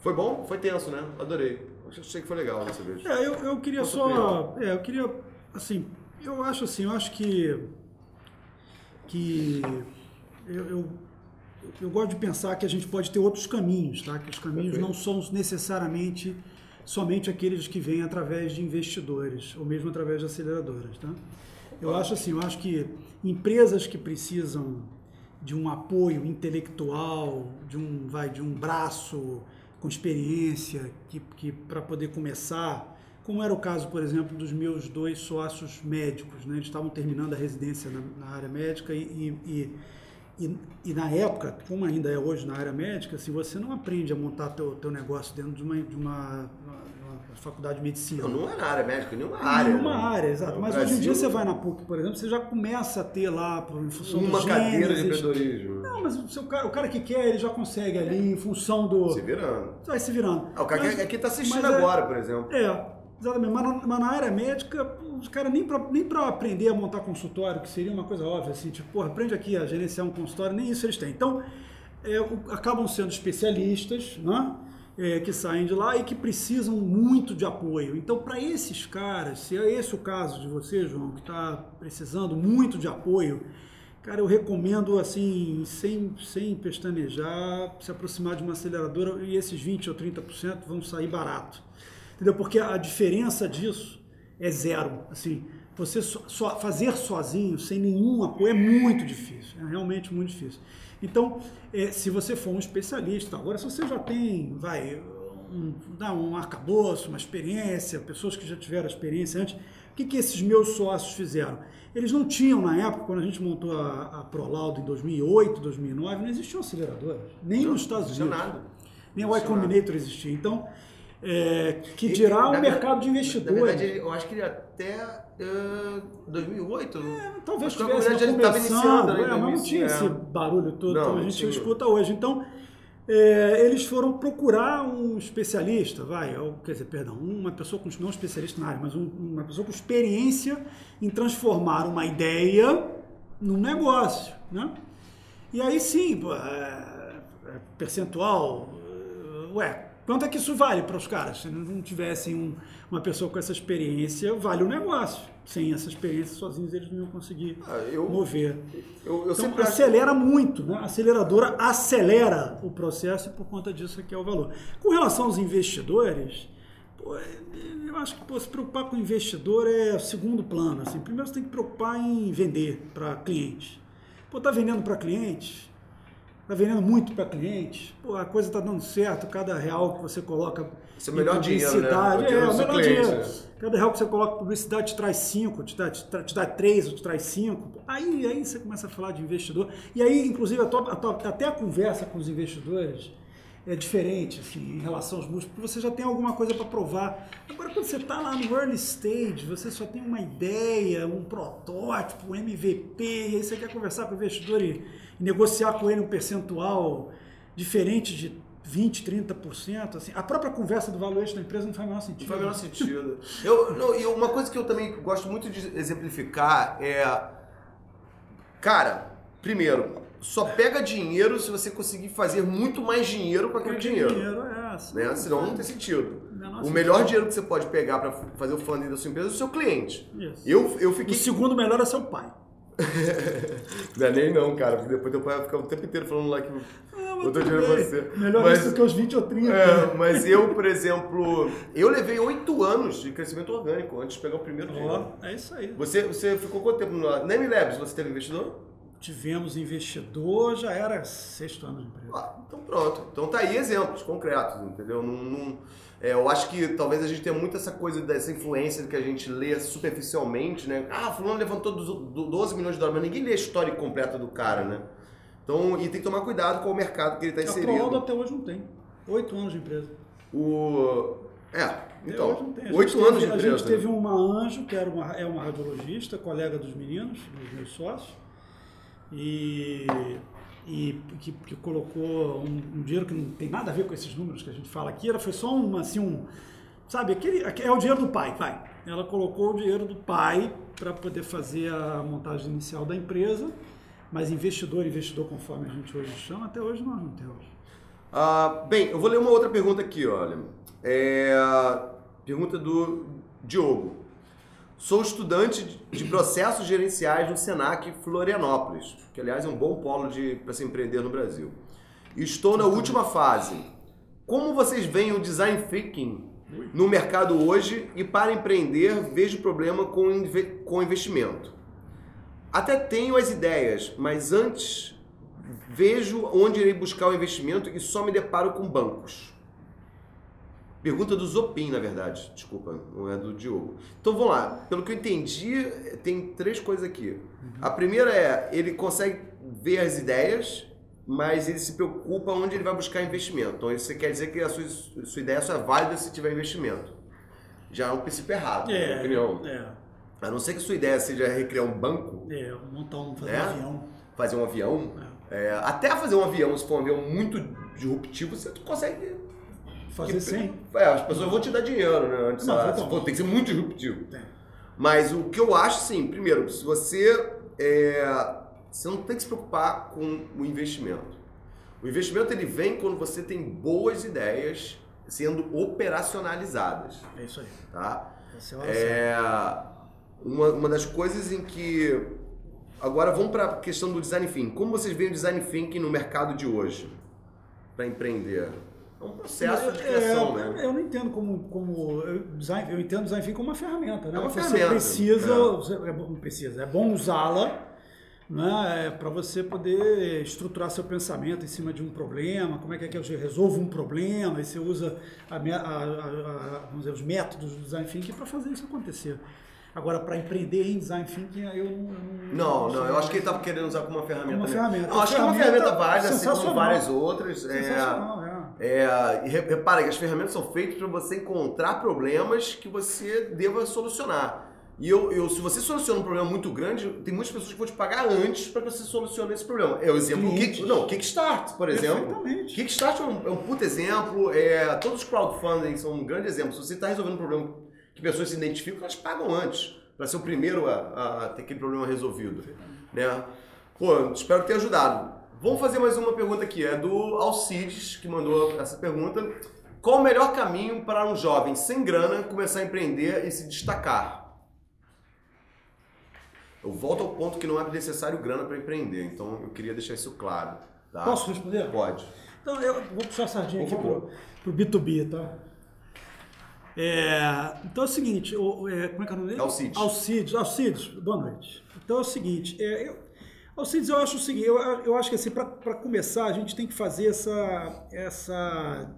Foi bom? Foi tenso, né? Adorei. Achei que foi legal dessa vez. É, eu, eu queria só. É, eu queria. Assim, eu acho assim, eu acho que. Que. Eu, eu, eu gosto de pensar que a gente pode ter outros caminhos, tá? Que os caminhos Perfeito. não são necessariamente somente aqueles que vêm através de investidores, ou mesmo através de aceleradoras, tá? Eu acho assim, eu acho que empresas que precisam de um apoio intelectual, de um, vai, de um braço com experiência que, que para poder começar, como era o caso, por exemplo, dos meus dois sócios médicos, né? Eles estavam terminando a residência na, na área médica e, e, e, e, e na época, como ainda é hoje na área médica, se você não aprende a montar teu, teu negócio dentro de uma, de uma, uma- faculdade de medicina, Não, não é na área médica, nenhuma área. Nenhuma né? área, exato. No Mas hoje em Brasil, dia você vai na PUC, por exemplo, você já começa a ter lá, em função Uma cadeira de empreendedorismo. Não, mas o, seu cara, o cara que quer, ele já consegue ali, em função do. Se virando. Vai se virando. Ah, o cara Mas- que aqui está assistindo é- agora, por exemplo. É, exatamente. Mas mas na área médica, os caras nem para nem aprender a montar consultório, que seria uma coisa óbvia, assim, tipo, porra, aprende aqui a gerenciar um consultório, nem isso eles têm. Então, é, acabam sendo especialistas, né? É, que saem de lá e que precisam muito de apoio. Então, para esses caras, se é esse o caso de você, João, que está precisando muito de apoio, Cara, eu recomendo, assim, sem, sem pestanejar, se aproximar de uma aceleradora e esses 20% ou 30% vão sair barato. Entendeu? Porque a diferença disso é zero. Assim, você só, só fazer sozinho, sem nenhum apoio, é muito difícil. É realmente muito difícil. Então, é, se você for um especialista, agora se você já tem, vai, um, dá um arcabouço, uma experiência, pessoas que já tiveram experiência antes, o que, que esses meus sócios fizeram? Eles não tinham, na época, quando a gente montou a, a Prolaudo em 2008, 2009, não existiam aceleradoras, nem Não, nos Estados não Unidos. nada. Nem o Y. Combinator existia. Então, é, que dirá na o verdade- mercado de Na investidores. verdade, ele- eu acho que ele até eh, 2008. É, Talvez que a tivesse comunidade começando, estava iniciando, né, é, mas não tinha 2005, esse é. barulho todo Não, como a gente escuta hoje. Então, é, eles foram procurar um especialista, vai, ou, quer dizer, perdão, uma pessoa com, não um especialista na área, mas um- uma pessoa com experiência em transformar uma ideia num negócio, né? E aí sim, pô, é, é percentual, é, ué, quanto é que isso vale para os caras? Se não tivessem um- uma pessoa com essa experiência, vale o negócio. Sem essa experiência, sozinhos eles não iam conseguir Ah, eu, mover. eu, eu Então, sempre acho- acelera muito, né? A aceleradora acelera o processo e por conta disso aqui é o valor. Com relação aos investidores, pô, eu acho que pô, se preocupar com o investidor é segundo plano. Assim. Primeiro você tem que preocupar em vender para clientes. Pô, tá vendendo para clientes? Tá vendendo muito para clientes? Pô, a coisa tá dando certo, cada real que você coloca Esse é o melhor em dinheiro, né? publicidade, O é, do o melhor cliente, dinheiro. né? Cada real que você coloca em publicidade te traz 5, te dá, te, te dá 3, ou te traz 5. Aí, aí você começa a falar de investidor. E aí, inclusive, a tua- a tua- até a conversa com os investidores é diferente assim, em relação aos múltiplos, porque você já tem alguma coisa para provar. Agora, quando você está lá no early stage, você só tem uma ideia, um protótipo, um MVP, e aí você quer conversar com o investidor e, e negociar com ele um percentual diferente de 20, 30%. Assim, a própria conversa do valuation da empresa não faz o menor sentido. Não faz o menor sentido. Eu, não, e uma coisa que eu também gosto muito de exemplificar é. Cara, primeiro, só pega dinheiro se você conseguir fazer muito mais dinheiro com aquele dinheiro. dinheiro é. Né? Senão não tem sentido. O melhor dinheiro que você pode pegar para fazer o funding da sua empresa é o seu cliente. Isso. Eu, eu O fiquei. segundo melhor é seu pai. Não é nem não, cara, porque depois teu pai vai ficar o tempo inteiro falando lá que eu tô dinheiro pra você. Melhor Mas- isso que os 20 ou 30. É, mas eu, por exemplo, eu levei oito anos de crescimento orgânico antes de pegar o primeiro dinheiro. É isso aí. Você, você ficou quanto tempo no Name Labs? Você teve investidor? Tivemos investidor, já era sexto ano de empresa. Ah, então pronto. Então tá aí exemplos concretos, entendeu? Não, não- é, eu acho que talvez a gente tenha muito essa coisa dessa influência que a gente lê superficialmente, né? Ah, fulano levantou do- do 12 milhões de dólares, mas ninguém lê a história completa do cara, né? Então, e tem que tomar cuidado com o mercado que ele está A Prolaudo inserido. até hoje não tem. Oito anos de empresa. O... É, então. A oito anos de A empresa. gente teve uma anjo, que era uma, é uma radiologista, colega dos meninos, dos meus sócios, e, e que, que colocou um, um dinheiro que não tem nada a ver com esses números que a gente fala aqui, ela foi só um, assim, um, sabe, aquele, aque- é o dinheiro do pai, vai. Ela colocou o dinheiro do pai para poder fazer a montagem inicial da empresa, mas investidor, investidor conforme a gente hoje chama, até hoje nós não temos. Ah, bem, eu vou ler uma outra pergunta aqui, olha. É, pergunta do Diogo. Sou estudante de processos gerenciais no Senac Florianópolis, que aliás é um bom polo para se empreender no Brasil. Estou na última fase. Como vocês veem o design thinking no mercado hoje e para empreender vejo problema com, inve- com investimento? Até tenho as ideias, mas antes vejo onde irei buscar o investimento e só me deparo com bancos. Pergunta do Zopim, na verdade. Desculpa, não é do Diogo. Então vamos lá. Pelo que eu entendi, tem três coisas aqui. A primeira é, ele consegue ver as ideias, mas ele se preocupa onde ele vai buscar investimento. Então isso quer dizer que a sua, sua ideia só é válida se tiver investimento. Já é um princípio errado, na minha opinião. é, A não ser que sua ideia seja recriar um banco, é, montar um, fazer É? um avião. fazer um avião, é, até fazer um avião, se for um avião muito disruptivo, você consegue. Fazer que- sem. É, as pessoas vão te dar dinheiro, né? Antes, Não, ah, então. for, tem que ser muito disruptivo. Tem. Mas o que eu acho, sim, primeiro, se você. é, você não tem que se preocupar com o investimento. O investimento ele vem quando você tem boas ideias sendo operacionalizadas, É isso aí. tá? Essa é a. É uma, uma das coisas em que agora vamos para a questão do design thinking. Como vocês veem o design thinking no mercado de hoje para empreender? É um processo de criação, É, né? Eu não entendo como, como eu, design, eu entendo design thinking como uma ferramenta, né? É uma você ferramenta, precisa, é. você- é bom, precisa, é bom usá-la, né? para você poder estruturar seu pensamento em cima de um problema, como é que é que eu resolvo um problema, e você usa a a- a- dizer, os métodos do design thinking para fazer isso acontecer. Agora, para empreender em design thinking, eu não. Não, não, eu acho que ele estava querendo usar como uma ferramenta. Como uma mesmo. ferramenta. Não, acho que é uma Ferramenta válida, assim como várias outras. É, Sensacional, é. Re- repara que as ferramentas são feitas para você encontrar problemas que você deva solucionar. E eu, eu, se você soluciona um problema muito grande, tem muitas pessoas que vão te pagar antes para que você solucione esse problema. É o exemplo. Kick, não, Kickstart, por exemplo. Kickstart é um, é um puto exemplo. É, todos os crowdfunding são um grande exemplo. Se você está resolvendo um problema que pessoas se identificam, elas pagam antes para ser o primeiro a, a ter aquele problema resolvido. Né? Pô, espero ter ajudado. Vamos fazer mais uma pergunta aqui. É do Alcides, que mandou essa pergunta. Qual o melhor caminho para um jovem sem grana começar a empreender e se destacar? Eu volto ao ponto que não é necessário grana para empreender, então eu queria deixar isso claro. Tá? Posso responder? Pode. Então, eu vou puxar a sardinha aqui pro, pro B2B, tá? É, então é o seguinte, o, é, como é que é o nome dele? Alcides. Alcides, Alcides, boa noite. Então é o seguinte, é, eu, Alcides, eu acho o seguinte, eu, eu acho que assim, para começar, a gente tem que fazer essa, essa,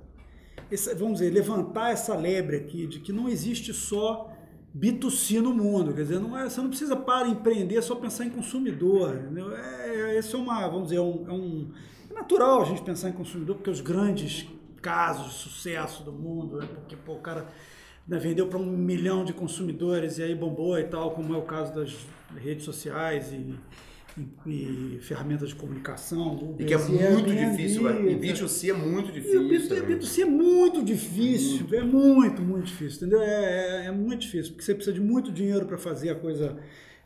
essa, vamos dizer, levantar essa lebre aqui de que não existe só B2C no mundo, quer dizer, não é, você não precisa para empreender só pensar em consumidor, entendeu? É, esse é uma, vamos dizer, é um, é um é natural a gente pensar em consumidor, porque os grandes casos de sucesso do mundo, né, porque pô, o cara né, vendeu para um milhão de consumidores e aí bombou e tal, como é o caso das redes sociais e, e- e ferramentas de comunicação. E que é Airbnb, muito difícil, etc. e B2C é muito E o difícil. B2C, também. B2C é muito difícil, é muito, muito difícil, entendeu? É, é- é muito difícil, porque você precisa de muito dinheiro para fazer a coisa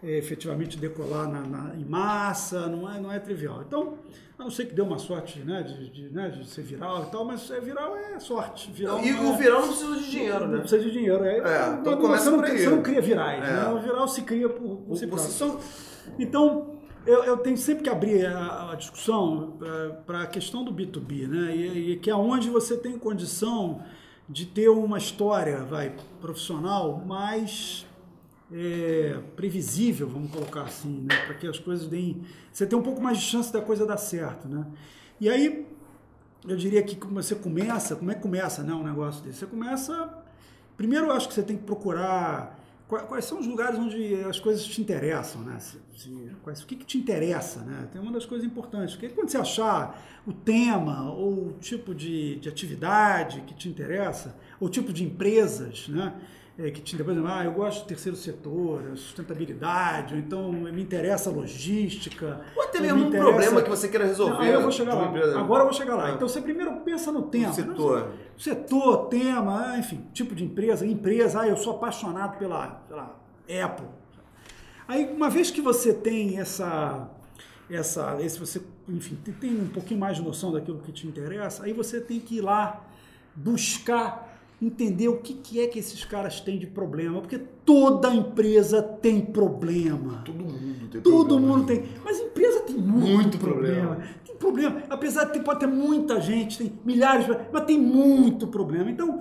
é, efetivamente decolar na, na- em massa, não é, não é trivial. Então, a não ser que dê uma sorte né, de, de, né, de ser viral e tal, mas é, viral é sorte. Viral E não o é- viral não precisa de dinheiro, não né? precisa de dinheiro. É, É, então não- começa você, não, você não cria virais, É. né? O viral se cria por, por si Por si próprio. Então, eu, eu tenho sempre que abrir a, a discussão para a questão do B2B, né? E, e que é onde você tem condição de ter uma história, vai, profissional mais é, previsível, vamos colocar assim, né? Para que as coisas deem... Você tem um pouco mais de chance da coisa dar certo, né? E aí, eu diria que você começa, como é que começa né, um negócio desse? Você começa. Primeiro, eu acho que você tem que procurar quais são os lugares onde as coisas te interessam, né? Se- se- quais- o que, que te interessa, né? Tem uma das coisas importantes, porque quando você achar o tema ou o tipo de, de atividade que te interessa, ou o tipo de empresas, né? É, que te, por exemplo, ah, eu gosto do terceiro setor, sustentabilidade, ou então me interessa logística. Ou até ou mesmo me um interessa- problema que você queira resolver. não, eu vou chegar lá. empresa. Agora eu vou chegar lá. Ah. Então você primeiro pensa no tema. O setor. né? Setor, tema, ah, enfim, tipo de empresa, empresa, ah, eu sou apaixonado pela, pela Apple. Aí, uma vez que você tem essa, essa, esse você, enfim, tem um pouquinho mais de noção daquilo que te interessa, aí você tem que ir lá buscar entender o que, que é que esses caras têm de problema, porque toda empresa tem problema. Todo mundo tem Todo problema. mundo tem. Mas empresa tem muito, Muito problema. problema. Tem problema. Apesar de ter, pode ter muita gente, tem milhares, de- mas tem muito problema. Então,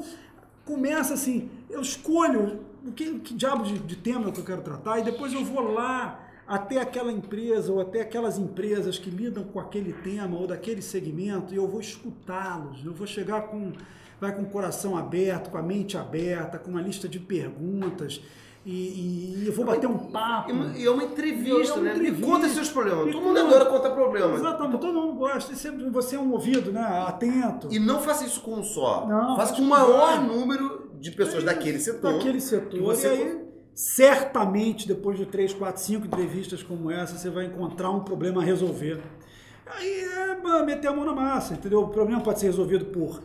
começa assim, eu escolho o que, que diabo de, de tema que eu quero tratar e depois eu vou lá até aquela empresa ou até aquelas empresas que lidam com aquele tema ou daquele segmento e eu vou escutá-los. Eu vou chegar com vai com o coração aberto, com a mente aberta, com uma lista de perguntas e, e- eu vou bater um papo. E uma- é uma entrevista, É uma né? entrevista. Me conta seus problemas. Me Todo mundo adora contar problemas. Exatamente, todo mundo gosta. E sempre você é um ouvido, né? Atento. E não faça isso com um só. Não, faça com o maior número de pessoas daquele setor. daquele setor. você e aí, certamente, depois de três, quatro, cinco entrevistas como essa, você vai encontrar um problema a resolver. Aí é meter a mão na massa, entendeu? O problema pode ser resolvido por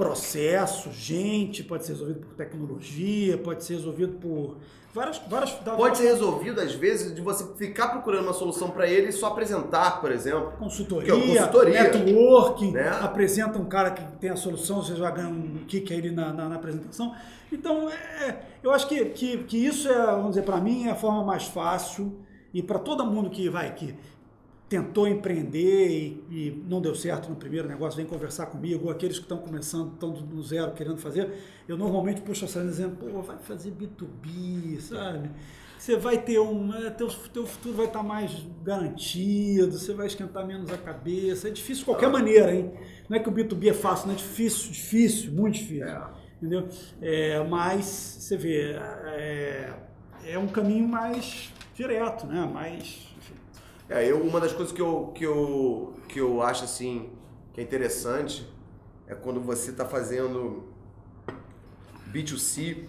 processo, gente, pode ser resolvido por tecnologia, pode ser resolvido por várias. várias Pode ser resolvido, às vezes, de você ficar procurando uma solução para ele e só apresentar, por exemplo. Consultoria, Que é consultoria. networking, Né? apresenta um cara que tem a solução, você já ganha um kick aí na, na, na apresentação. Então, é, eu acho que, que, que isso é, vamos dizer, para mim, é a forma mais fácil e para todo mundo que vai que tentou empreender e, e não deu certo no primeiro negócio, vem conversar comigo, ou aqueles que estão começando, estão no zero querendo fazer, eu normalmente puxo a saída dizendo, pô, vai fazer B2B, sabe? Você vai ter um. é, Teu, teu futuro vai estar mais garantido, você vai esquentar menos a cabeça. É difícil de qualquer maneira, hein? Não é que o B2B é fácil, não é difícil, difícil, muito difícil. É. Entendeu? É, mas você vê, é, é um caminho mais direto, né? Mais. É, eu, uma das coisas que eu, que, eu, que eu acho assim que é interessante é quando você está fazendo B2C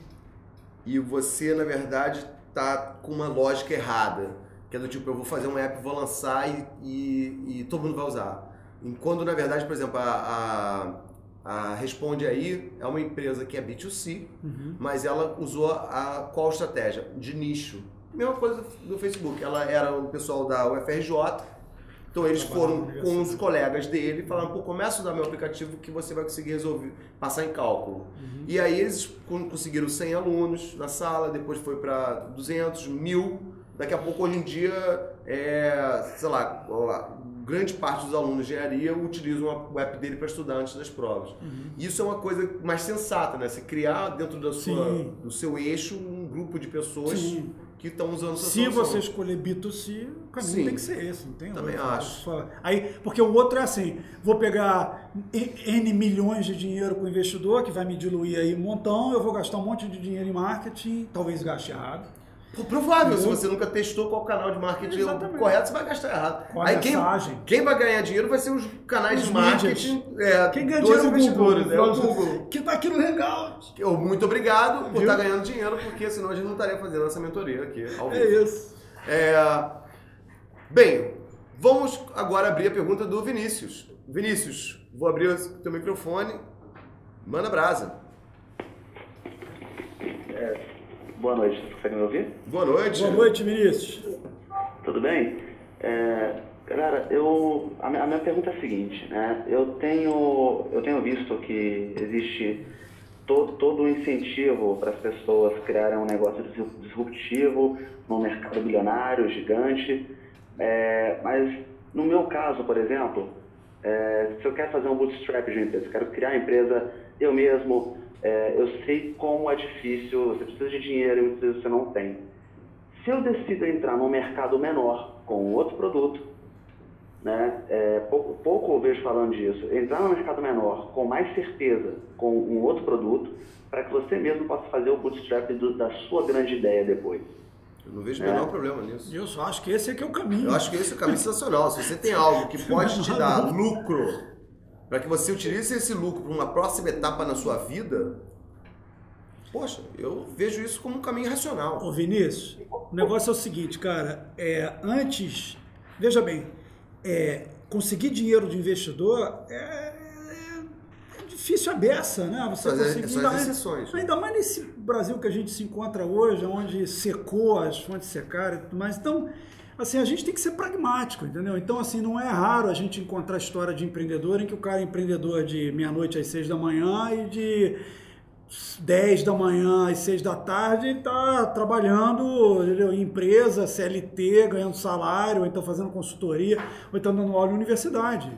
e você, na verdade, tá com uma lógica errada. Que é do tipo, eu vou fazer um app, vou lançar e, e, e todo mundo vai usar. E quando, na verdade, por exemplo, a, a, a Responde Aí é uma empresa que é B2C, mas ela usou a qual estratégia? De nicho. Mesma coisa do Facebook. Ela era o pessoal da UFRJ, então eles foram com os colegas dele e falaram, pô, começa a usar meu aplicativo que você vai conseguir resolver, passar em cálculo. E aí eles con- conseguiram 100 alunos na sala, depois foi para 200, 1000. Daqui a pouco, hoje em dia, é, sei lá, ó, grande parte dos alunos de engenharia utilizam o app dele para estudar antes das provas. Isso é uma coisa mais sensata, né? Você criar dentro da sua, Sim. do seu eixo um grupo de pessoas Sim. que estão usando sua Se solução. você escolher B2C, o caminho Sim. tem que ser esse, não tem Também outro. acho. Aí, porque o outro é assim, vou pegar N milhões de dinheiro com o investidor, que vai me diluir aí um montão, eu vou gastar um monte de dinheiro em marketing, talvez gaste errado. Pô, Provável, se Entendeu? você nunca testou qual canal de marketing é o Exatamente. correto, você vai gastar errado. A Aí quem, mensagem. quem vai ganhar dinheiro vai ser os canais Os de marketing. É, Quem ganha dinheiro é o investidores, Google, é o Google. que tá aqui no Hangout. Eu, muito obrigado por Viu? estar ganhando dinheiro, porque senão a gente não estaria fazendo essa mentoria aqui. É isso. É, Bem, vamos agora abrir a pergunta do Vinícius. Vinícius, vou abrir o teu microfone. Manda brasa. Boa noite, vocês conseguem me ouvir? Boa noite. Boa noite, Vinícius. Tudo bem? É, galera, eu, a, minha, a minha pergunta é a seguinte, né? Eu tenho, eu tenho visto que existe todo, todo um incentivo para as pessoas criarem um negócio dis- disruptivo num mercado bilionário, gigante, é, mas no meu caso, por exemplo, é, se eu quero fazer um bootstrap de uma empresa, eu quero criar a empresa eu mesmo, é, eu sei como é difícil, você precisa de dinheiro e muitas vezes você não tem. Se eu decido entrar num mercado menor com outro produto, né, é, pouco, pouco eu vejo falando disso, entrar num mercado menor com mais certeza com um outro produto, para que você mesmo possa fazer o bootstrap do- da sua grande ideia depois. Eu não vejo o É. menor problema nisso. Eu só acho que esse é que é o caminho. Eu acho que esse é o caminho sensacional. Se você tem algo que pode te dar lucro, para que você utilize esse lucro para uma próxima etapa na sua vida, poxa, eu vejo isso como um caminho racional. Ô Vinícius, o negócio é o seguinte, cara, é, antes, veja bem, é, conseguir dinheiro de investidor é, é- é difícil a beça, né? Você as- conseguir, ainda- exceções. Ainda mais nesse Brasil que a gente se encontra hoje, onde secou as fontes secaram e tudo mais. Então, assim, a gente tem que ser pragmático, entendeu? Então, assim, não é raro a gente encontrar história de empreendedor em que o cara é empreendedor de meia-noite às seis da manhã e de 10 da manhã às 6 da tarde está trabalhando entendeu? em empresa, CLT, ganhando salário, ou então fazendo consultoria, ou então dando aula em universidade.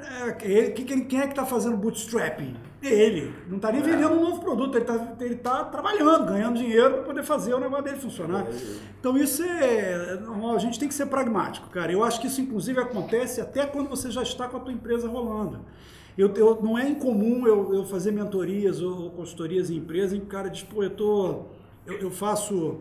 É, ele- que- que- quem é que está fazendo bootstrapping? Ele. Não está nem vendendo um novo produto, ele está ele tá trabalhando, ganhando dinheiro para poder fazer o negócio dele funcionar. Então isso é. A gente tem que ser pragmático, cara. Eu acho que isso, inclusive, acontece até quando você já está com a tua empresa rolando. Eu, eu- não é incomum eu, eu fazer mentorias ou, consultorias em empresas em que o cara diz, pô, eu, tô, eu, eu faço.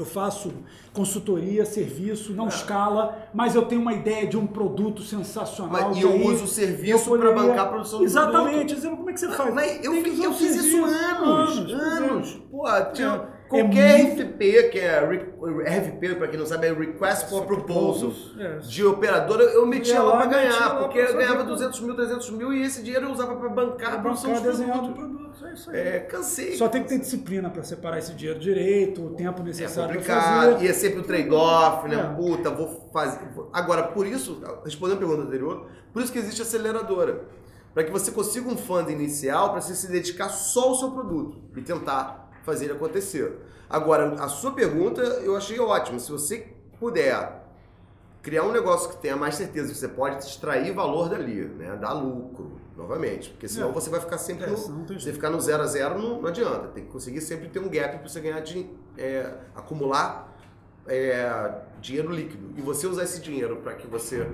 Eu faço consultoria, serviço, não escala, mas eu tenho uma ideia de um produto sensacional. Mas- e eu aí uso o serviço eu pra bancar a produção do Exatamente. produto. Dizendo, como é que você faz? Mas eu, fiz- eu fiz isso anos, é. anos. Pô, tinha É, qualquer é muito- RFP, que é RFP, pra quem não sabe, é Request for Proposal, É. de operadora, eu metia Ia lá metia ganhar, lá porque eu ganhava tudo. 200 mil, 300 mil, e esse dinheiro eu usava pra bancar a produção produtos. produtos, é isso aí. É, cansei. Só tem que ter disciplina para separar esse dinheiro direito, o tempo É necessário para complicado, fazer. e é sempre o trade-off, né? É. Puta, vou fazer. Agora, por isso, respondendo a pergunta anterior, por isso que existe aceleradora. Para que você consiga um fundo inicial para você se dedicar só ao seu produto e tentar fazer ele acontecer. Agora, a sua pergunta eu achei ótima. Se você puder criar um negócio que tenha mais certeza que você pode extrair valor dali, né? Dar lucro, novamente. Porque senão É. você vai ficar sempre É, no, você ficar no zero a zero não, não adianta. Tem que conseguir sempre ter um gap para você ganhar de é, acumular é, dinheiro líquido. E você usar esse dinheiro para que você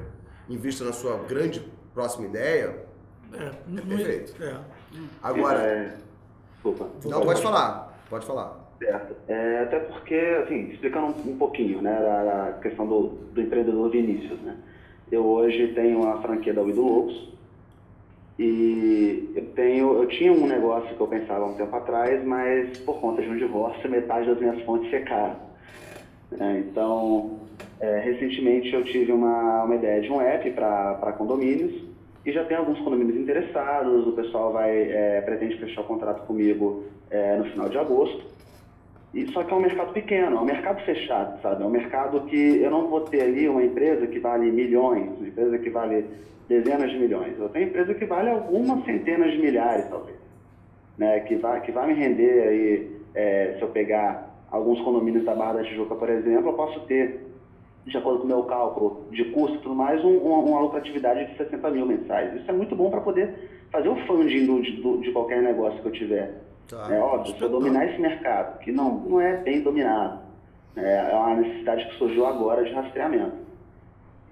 invista na sua grande próxima ideia, É, perfeito. É. agora. É, desculpa. Não, pode falar. Pode falar. Certo. É, até porque, assim, explicando um, pouquinho, né, da, questão do, do empreendedor Vinícius, né. Eu hoje tenho a franquia da Uido Loucos e eu tenho, eu tinha um negócio que eu pensava há um tempo atrás, mas por conta de um divórcio, metade das minhas fontes secaram. né. Então, é, recentemente eu tive uma, uma ideia de um app para condomínios e já tem alguns condomínios interessados, o pessoal vai, é, pretende fechar o contrato comigo é, no final de agosto. E só que é um mercado pequeno, é um mercado fechado, sabe? É um mercado que eu não vou ter ali uma empresa que vale milhões, uma empresa que vale dezenas de milhões. Eu tenho empresa que vale algumas centenas de milhares, talvez. Né? Que, vai, que vai me render aí, é, se eu pegar alguns condomínios da Barra da Tijuca, por exemplo, eu posso ter, de acordo com o meu cálculo de custo e tudo mais, um, uma, uma lucratividade de 60 mil mensais. Isso é muito bom para poder fazer o funding do, de, do- de qualquer negócio que eu tiver. Tá. É óbvio, se eu dominar esse mercado, que não, não é bem dominado, é, é uma necessidade que surgiu agora de rastreamento.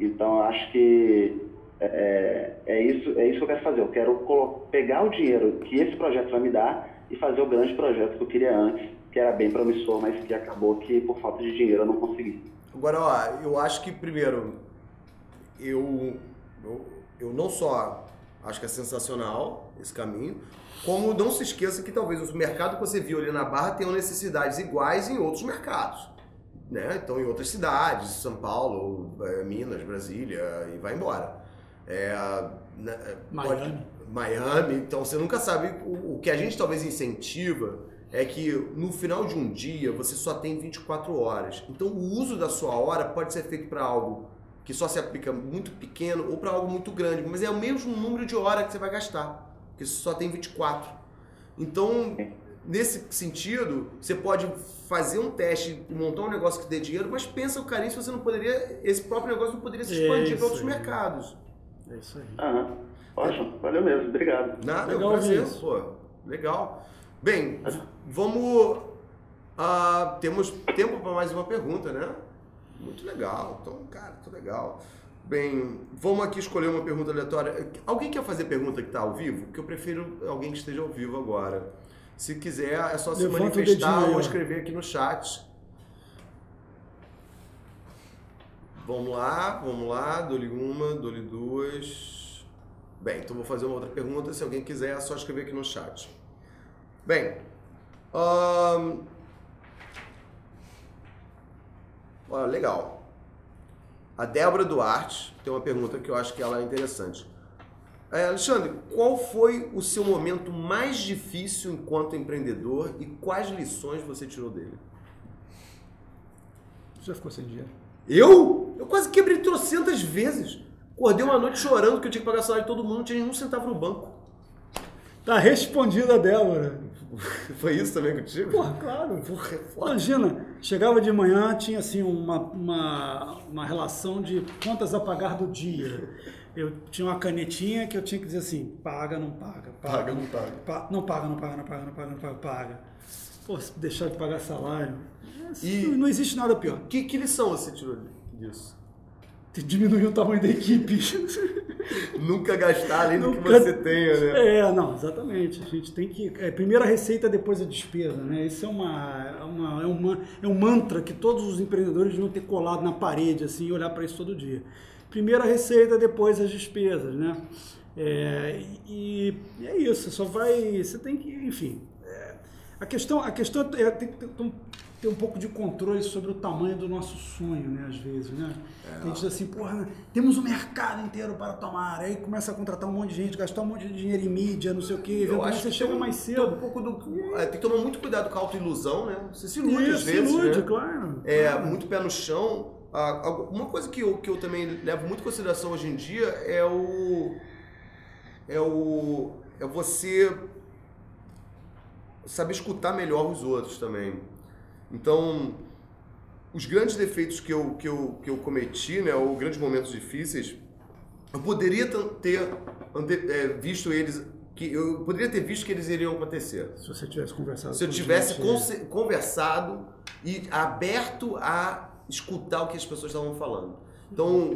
Então, eu acho que é, é, isso, é isso que eu quero fazer. Eu quero pegar o dinheiro que esse projeto vai me dar e fazer o grande projeto que eu queria antes, que era bem promissor, mas que acabou que por falta de dinheiro eu não consegui. Agora, ó, eu acho que primeiro, eu, eu, eu não só acho que é sensacional esse caminho, como não se esqueça que talvez o mercado que você viu ali na Barra tenha necessidades iguais em outros mercados. Né? Então, em outras cidades, São Paulo, eh, Minas, Brasília, e vai embora. É, né, pode- Miami. Miami, então você nunca sabe. O, o que a gente talvez incentiva é que no final de um dia você só tem 24 horas. Então o uso da sua hora pode ser feito para algo que só se aplica muito pequeno ou para algo muito grande, mas é o mesmo número de hora que você vai gastar, porque só tem 24. Então, nesse sentido, você pode fazer um teste e montar um negócio que dê dinheiro, mas pensa o carinho se você não poderia, esse próprio negócio não poderia se É expandir isso para outros aí. mercados. É isso aí. Aham. Ótimo, valeu mesmo, obrigado. Nada, é um Legal prazer, isso. pô. Legal. Bem, vamos. ah, temos tempo para mais uma pergunta, né? Muito legal. Então, cara, muito legal. Bem, vamos aqui escolher uma pergunta aleatória. Alguém quer fazer pergunta que está ao vivo? Que eu prefiro alguém que esteja ao vivo agora. Se quiser, é só se Levanta manifestar ou escrever aqui no chat. Vamos lá, vamos lá. Dou-lhe uma, dou-lhe duas. Bem, então vou fazer uma outra pergunta. Se alguém quiser, é só escrever aqui no chat. Bem, ahn, olha, legal. A Débora Duarte tem uma pergunta que eu acho que ela é interessante. É, Alexandre, qual foi o seu momento mais difícil enquanto empreendedor e quais lições você tirou dele? Você já ficou sem dinheiro? Eu? Eu quase quebrei trocentas vezes. Acordei uma noite chorando que eu tinha que pagar salário de todo mundo, não tinha nenhum centavo no banco. Tá respondida, Débora. Foi isso também contigo? Porra, claro. Porra, é. Imagina, chegava de manhã, tinha assim uma, uma, uma relação de contas a pagar do dia. Eu tinha uma canetinha que eu tinha que dizer assim, paga, não paga, paga, Paga, não paga. pa- não paga, não paga, não paga, não paga, não paga, paga. Pô, deixar de pagar salário, E- não existe nada pior. Que, que lição você tirou disso? Diminuir o tamanho da equipe. Nunca gastar além do que Nunca- você tenha, né? É, não, exatamente. A gente tem que. É, primeiro a receita, depois a despesa, né? Isso é, uma, é, uma, é, uma, é um mantra que todos os empreendedores deviam ter colado na parede, assim, e olhar para isso todo dia. Primeiro a receita, depois as despesas, né? É, e, e é isso, só vai. Você tem que, enfim. é, a questão, a questão é ter, ter, ter um pouco de controle sobre o tamanho do nosso sonho, né? Às vezes, né? A gente diz assim, porra, temos um mercado inteiro para tomar. Aí começa a contratar um monte de gente, gastar um monte de dinheiro em mídia, não sei o quê. Eu acho você que chega tem um- mais tem um cedo. pouco do, é, tem que tomar muito cuidado com a autoilusão, né? Você se ilude às Isso, vezes, ilude, né? claro. É, claro. muito pé no chão. Ah, Uma coisa que eu, que eu também levo muito em consideração hoje em dia é o. É o. É você saber escutar melhor os outros também. Então, os grandes defeitos que eu, que eu, que eu cometi, né, ou grandes momentos difíceis, eu poderia ter é, visto eles, que eu poderia ter visto que eles iriam acontecer. Se você tivesse conversado Se eu tivesse conversado e aberto a escutar o que as pessoas estavam falando. Então,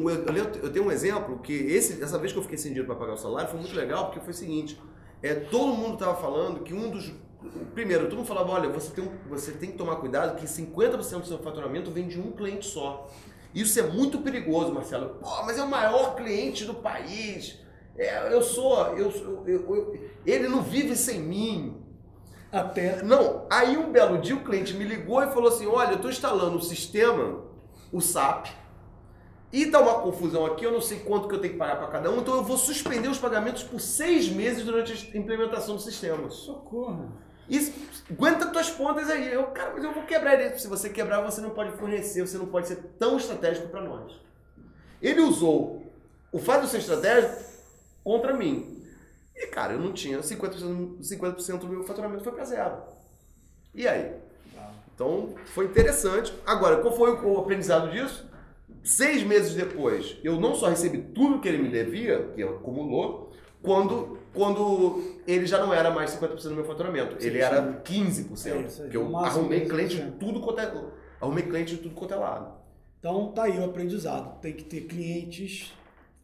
eu tenho um exemplo que esse, essa vez que eu fiquei sem dinheiro para pagar o salário foi muito legal, porque foi o seguinte: é, todo mundo estava falando que um dos. Primeiro, todo mundo falava: olha, você tem, você tem que tomar cuidado que 50% do seu faturamento vem de um cliente só. Isso é muito perigoso, Marcelo. Pô, mas é o maior cliente do país. É, eu sou. Eu, eu- eu- ele não vive sem mim. Até Não, aí um belo dia o cliente me ligou e falou assim: olha, eu estou instalando o sistema, o SAP, e tá uma confusão aqui, eu não sei quanto que eu tenho que pagar para cada um, então eu vou suspender os pagamentos por seis meses durante a implementação do sistema. socorro. Isso, aguenta tuas pontas aí. Eu, cara, mas eu vou quebrar ele. Se você quebrar, você não pode fornecer, você não pode ser tão estratégico para nós. Ele usou o fato de ser estratégico contra mim. E, cara, eu não tinha 50%, 50% do meu faturamento foi para zero. E aí? Então, foi interessante. Agora, qual foi o o aprendizado disso? Seis meses depois, eu não só recebi tudo que ele me devia, que acumulou, quando, quando ele já não era mais 50% do meu faturamento. Sim, ele sim. era 15%. É isso aí, que eu arrumei 15%. cliente de tudo quanto é. Arrumei cliente de tudo quanto é lado. Então tá aí o aprendizado. Tem que ter clientes.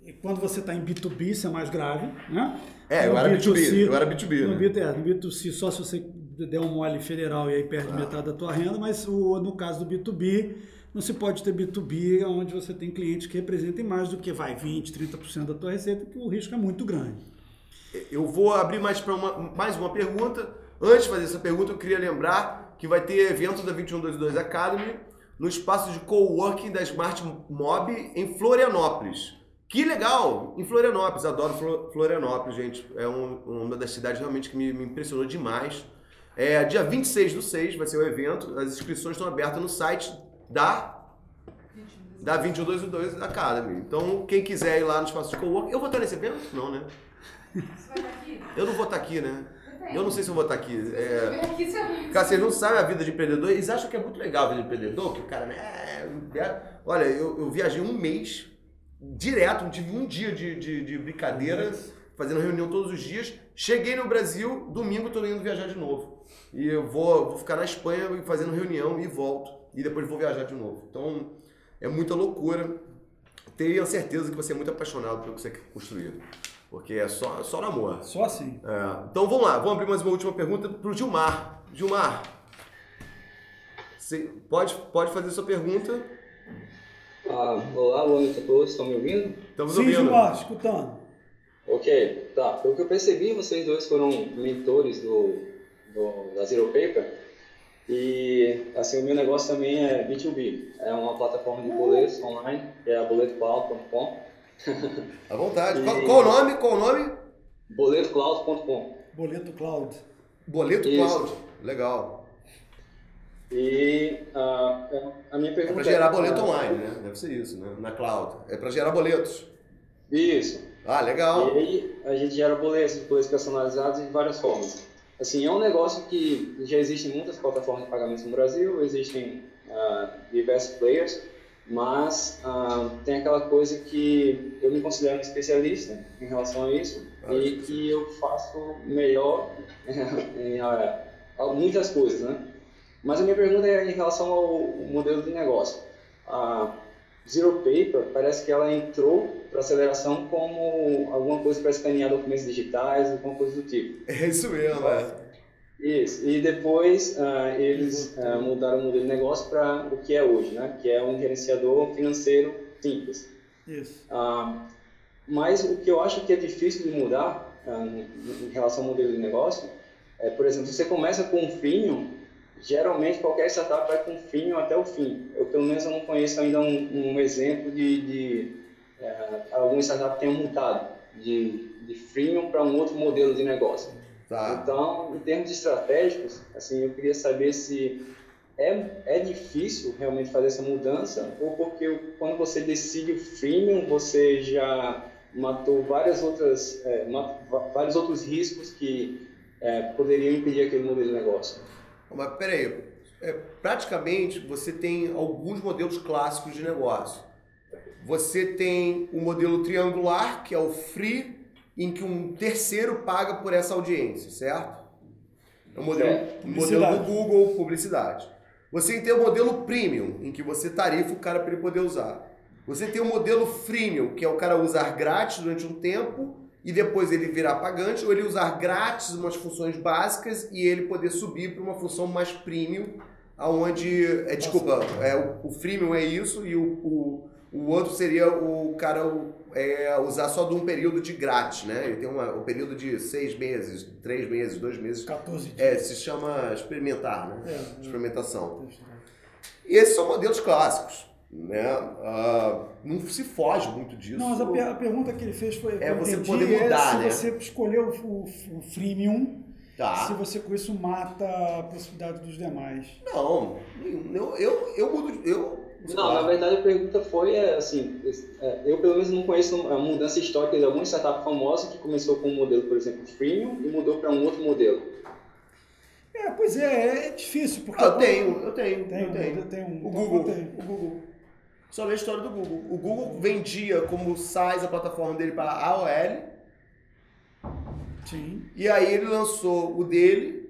E quando você está em B2B, isso é mais grave, né? É, eu era B2B, B2C, eu era B2B, No, né? É, no B2C, só se você der um mole federal e aí perde Ah. metade da tua renda, mas o, no caso do B2B, não se pode ter B2B onde você tem clientes que representem mais do que vai 20, 30% da tua receita, que o risco é muito grande. Eu vou abrir mais para uma, mais uma pergunta. Antes de fazer essa pergunta, eu queria lembrar que vai ter evento da 2122 Academy no espaço de coworking da Smart Mob em Florianópolis. Que legal! Em Florianópolis, adoro Flo- Florianópolis, gente. É um- uma das cidades realmente que me, me impressionou demais. É, dia 26 do 6 vai ser o evento. As inscrições estão abertas no site da da 2222 Academy. Então, quem quiser ir lá no espaço de coworking, eu vou estar nesse evento? Não, né? Você vai estar aqui? Eu não vou estar aqui, né? Eu não sei se eu vou estar aqui. É... Cara, vocês não sabem a vida de empreendedor. Eles acham que é muito legal a vida de empreendedor, que o cara, né? é- Olha, eu, eu viajei um mês direto, não tive um dia de, de, de brincadeira, fazendo reunião todos os dias. Cheguei no Brasil, domingo estou indo viajar de novo. E eu vou, vou ficar na Espanha fazendo reunião e volto. E depois vou viajar de novo. Então, é muita loucura. Tenha certeza que você é muito apaixonado pelo que você quer construir. Porque é só, só no amor. Só assim. É, então vamos lá, vamos abrir mais uma última pergunta para o Gilmar. Gilmar, você pode, pode fazer sua pergunta? Ah, olá, boa noite a todos, estão me ouvindo? Estamos Sim, ouvindo. Gilmar, escutando. Ok, tá. Pelo que eu percebi, vocês dois foram mentores do, do, da Zero Paper. E, assim, o meu negócio também é B2B. É uma plataforma de boletos online, que é a boletocloud.com. À vontade. Qual, E- qual o nome? Qual o nome? boletocloud.com. Boleto Cloud. Boleto Isso. Cloud. Legal. E ah, a minha É pergunta para gerar boleto online, né? Deve ser isso, né? Na cloud. É para gerar boletos. Isso. Ah, legal. E aí a gente gera boletos, boletos personalizados de várias formas. Assim, é um negócio que já existem muitas plataformas de pagamentos no Brasil, existem ah, diversos players, mas ah, tem aquela coisa que eu me considero um especialista em relação a isso Ah, e que eu faço melhor em ah, muitas coisas, né? Mas a minha pergunta é em relação ao modelo de negócio. A Zero Paper parece que ela entrou para aceleração como alguma coisa para escanear documentos digitais, alguma coisa do tipo. É isso mesmo, é. Isso. E depois ah, eles ah, mudaram o modelo de negócio para o que é hoje, né? Que é um gerenciador financeiro simples. Isso. Ah, mas o que eu acho que é difícil de mudar em em relação ao modelo de negócio é, por exemplo, se você começa com um freemium, geralmente qualquer startup vai com freemium até o fim. Eu, pelo menos, eu não conheço ainda um, um exemplo de, de eh, alguma startup tenha mudado de, de freemium para um outro modelo de negócio. Tá. Então, em termos estratégicos, assim, eu queria saber se é, é difícil realmente fazer essa mudança ou porque quando você decide o freemium, você já matou várias outras, é, ma- va- vários outros riscos que é, poderiam impedir aquele modelo de negócio. Mas peraí, é, praticamente você tem alguns modelos clássicos de negócio. Você tem o modelo triangular, que é o free, em que um terceiro paga por essa audiência, certo? É o modelo, É, modelo do. Google, publicidade. Você tem o modelo premium, em que você tarifa o cara para ele poder usar. Você tem o modelo freemium, que é o cara usar grátis durante um tempo e depois ele virar pagante, ou ele usar grátis umas funções básicas e ele poder subir para uma função mais premium, aonde, é, desculpa, é, o, o freemium é isso e o, o, o outro seria o cara é, usar só de um período de grátis, né? Ele tem uma, um período de seis meses, três meses, dois meses. 14 dias. É, se chama experimentar, né? É. Experimentação. E esses são modelos clássicos, né? Ah, não se foge muito disso. Não, mas a, per- a pergunta que ele fez foi. É você poder mudar, é se né? você escolheu o, o freemium, Tá. se você com isso mata a possibilidade dos demais. Não, eu, eu, eu mudo. Eu, Não, na verdade a pergunta foi é, assim, é, eu pelo menos não conheço a mudança histórica de alguma startup famosa que começou com um modelo, por exemplo, freemium e mudou para um outro modelo. É, pois é, é difícil, porque. Ah, eu tenho, eu tenho, Tem, eu tenho. tem um. O Google, aí. o Google. Só a história do Google. O Google vendia como SaaS a plataforma dele para AOL, Sim. e aí ele lançou o dele,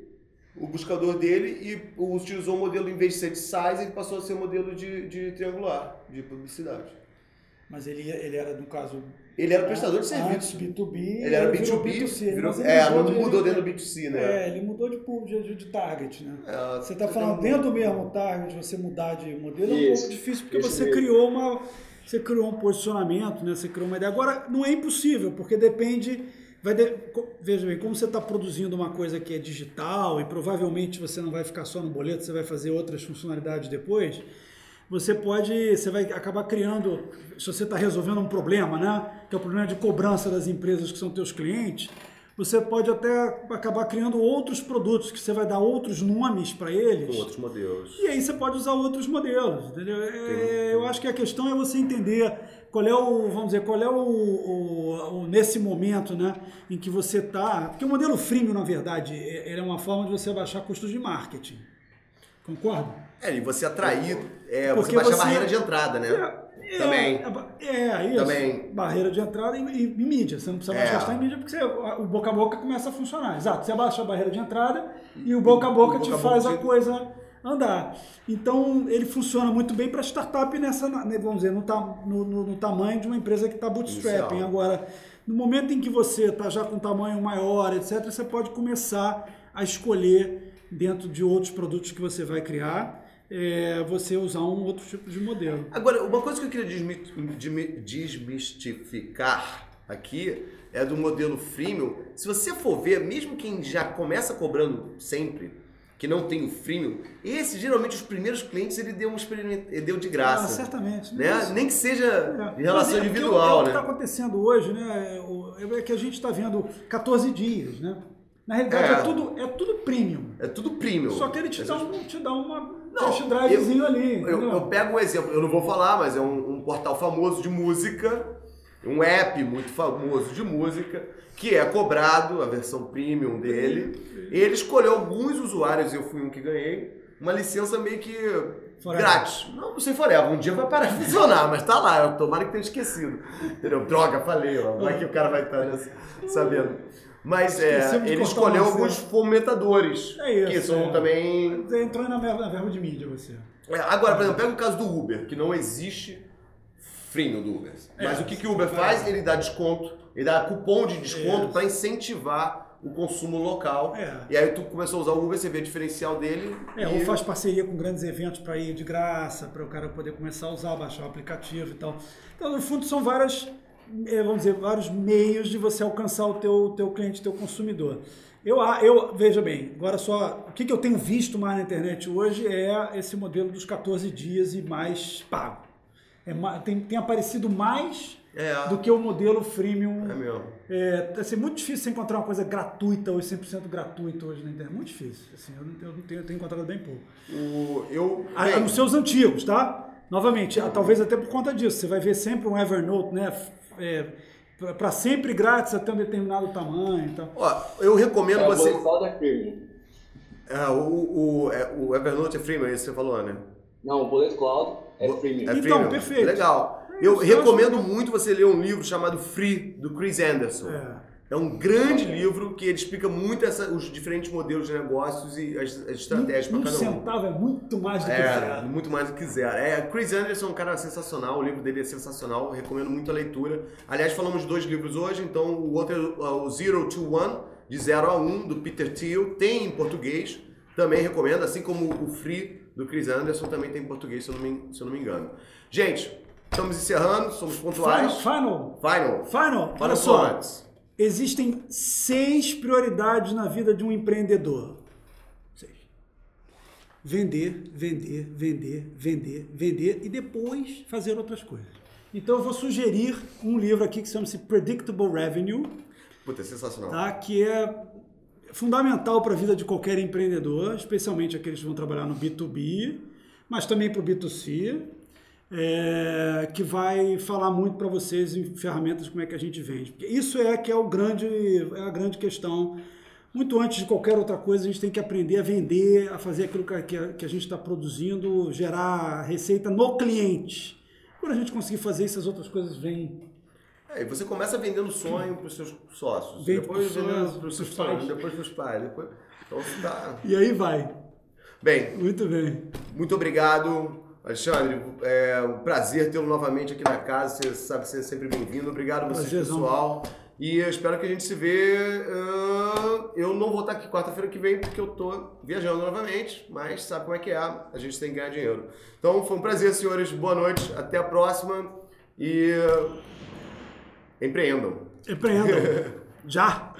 o buscador dele, e utilizou o modelo, em vez de ser de SaaS, ele passou a ser um modelo de, de triangular, de publicidade. Mas ele, ele era, no caso. Ele era prestador de serviço. B2B. Ele era virou B2B, B2C, virou, ele é, não de- mudou dentro do B2C, né? É, ele mudou de, de, de target, né? É, Você está falando dentro do mesmo target, você mudar de modelo é um Isso, pouco difícil porque isso você mesmo. criou uma você criou um posicionamento, né? Você criou uma ideia. Agora não é impossível porque depende vai de- veja bem como você está produzindo uma coisa que é digital e provavelmente você não vai ficar só no boleto, você vai fazer outras funcionalidades depois. Você pode, você vai acabar criando, se você está resolvendo um problema, né? Que é o problema de cobrança das empresas que são teus clientes. Você pode até acabar criando outros produtos que você vai dar outros nomes para eles. com outros modelos. E aí você pode usar outros modelos, entendeu? É, eu acho que a questão é você entender qual é o, vamos dizer, qual é o, o- o- nesse momento, né, em que você está, porque o modelo freemium, na verdade, é- ele é uma forma de você abaixar custos de marketing. Concorda? É, e você atrair, é, você baixar você- a barreira de entrada, né? É, Também. É, é isso. Também. Barreira de entrada e, e- e mídia. Você não precisa mais É. gastar em mídia porque você- o boca a boca começa a funcionar. Exato. Você abaixa a barreira de entrada e o boca a boca o te boca faz boca a coisa andar. Então, ele funciona muito bem para startup nessa, né, vamos dizer, no, no- no- tamanho de uma empresa que está bootstrapping. Inicial. Agora, no momento em que você está já com um tamanho maior, etc., você pode começar a escolher dentro de outros produtos que você vai criar, é, você usar um outro tipo de modelo. Agora, uma coisa que eu queria desmi- desmi- desmistificar aqui é do modelo freemium. Se você for ver, mesmo quem já começa cobrando sempre, que não tem o freemium, esse geralmente os primeiros clientes ele deu um experimento, ele deu de Ah, graça. certamente. né? Nem que seja É. em relação é, individual, o, é o que né? está acontecendo hoje, né? é o- É que a gente está vendo 14 dias, né? Na realidade é, É. tudo, é tudo premium. É tudo premium. Só que ele te É dá, um, te dá uma Não, test drivezinho ali. Eu, eu pego um exemplo, eu não vou falar, mas é um, um portal famoso de música, um app muito famoso de música, que é cobrado, a versão premium dele. Ele escolheu alguns usuários, eu fui um que ganhei, uma licença meio que Forever. grátis. Não, não sei forever, um dia vai parar de funcionar, mas tá lá, eu tomara que tenha esquecido. Entendeu? Droga, falei, ó, vai que o cara vai estar nessa- sabendo. Mas é, ele escolheu alguns fomentadores, É isso, que são é. também entrou na verba, na verba de mídia, você. é, Agora, por exemplo, pega o caso do Uber, que não existe freemium do Uber. Mas É, o que, que o Uber faz? Ele dá desconto, ele dá cupom de desconto É. para incentivar o consumo local. É. E aí tu começou a usar o Uber, você vê o diferencial dele. É, e... ou faz parceria com grandes eventos para ir de graça, para o cara poder começar a usar, baixar o aplicativo e tal. Então, no fundo, são várias, eh, vamos dizer, vários meios de você alcançar o teu, teu cliente, teu consumidor. Eu, eu veja bem, agora só, o que, que eu tenho visto mais na internet hoje é esse modelo dos 14 dias e mais pago. É, tem, tem aparecido mais É, do que o modelo freemium. é mesmo. É assim, muito difícil você encontrar uma coisa gratuita ou 100% gratuita hoje na internet. Muito difícil. Assim, eu, não, eu, não tenho, eu tenho encontrado bem pouco. O, eu, A, bem, a, nos seus antigos, tá? Novamente, ah, talvez até por conta disso. Você vai ver sempre um Evernote, né? É, para sempre grátis até um determinado tamanho. Então. ó, eu recomendo É você. Premium. Ah, o, o, é- o Evernote é freemium, é isso que você falou, né? Não, o Bullet Cloud é Bo- freemium. É Então, freemium. perfeito. Legal. Eu eu recomendo muito você ler um livro chamado Free, do Chris Anderson. É. É um grande livro que ele explica muito essa- os diferentes modelos de negócios e as, as estratégias para um cada um. centavo é muito mais do que É, zero. muito mais do que zero. É, Chris Anderson é um cara sensacional, o livro dele é sensacional, recomendo muito a leitura. Aliás, falamos de dois livros hoje, então o outro é o Zero to One, de 0 a 1, um, do Peter Thiel, tem em português, também recomendo, assim como o Free, do Chris Anderson, também tem em português, se eu não me, se eu não me engano. Gente, estamos encerrando, somos pontuais. final, Final. final. Olha Final só. thoughts. Existem seis prioridades na vida de um empreendedor. Seis. Vender, vender, vender, vender, vender e depois fazer outras coisas. Então eu vou sugerir um livro aqui que chama-se Predictable Revenue, Puta, é sensacional. tá? que é fundamental para a vida de qualquer empreendedor, especialmente aqueles que vão trabalhar no B2B, mas também para o B2C, é, que vai falar muito para vocês em ferramentas como é que a gente vende. Porque isso é que é, o grande, é a grande questão. Muito antes de qualquer outra coisa, a gente tem que aprender a vender, a fazer aquilo que, que a, que a gente está produzindo, gerar receita no cliente. Quando a gente conseguir fazer isso, as outras coisas vêm É, e você começa vendendo sonho para os seus sócios, Vende depois vendendo para os seus pais. pais, depois para os pais. Depois... Então você tá... E aí vai. Bem, Muito bem. Muito obrigado, Alexandre. É um prazer tê-lo novamente aqui na casa. Você sabe ser sempre bem-vindo. Obrigado a vocês, Prazerzão. pessoal. E eu espero que a gente se vê. ah, eu não vou estar aqui quarta-feira que vem porque eu tô viajando novamente, mas sabe como é que é? A gente tem que ganhar dinheiro. Então foi um prazer, senhores. Boa noite. Até a próxima. E empreendam. Empreendam. Já.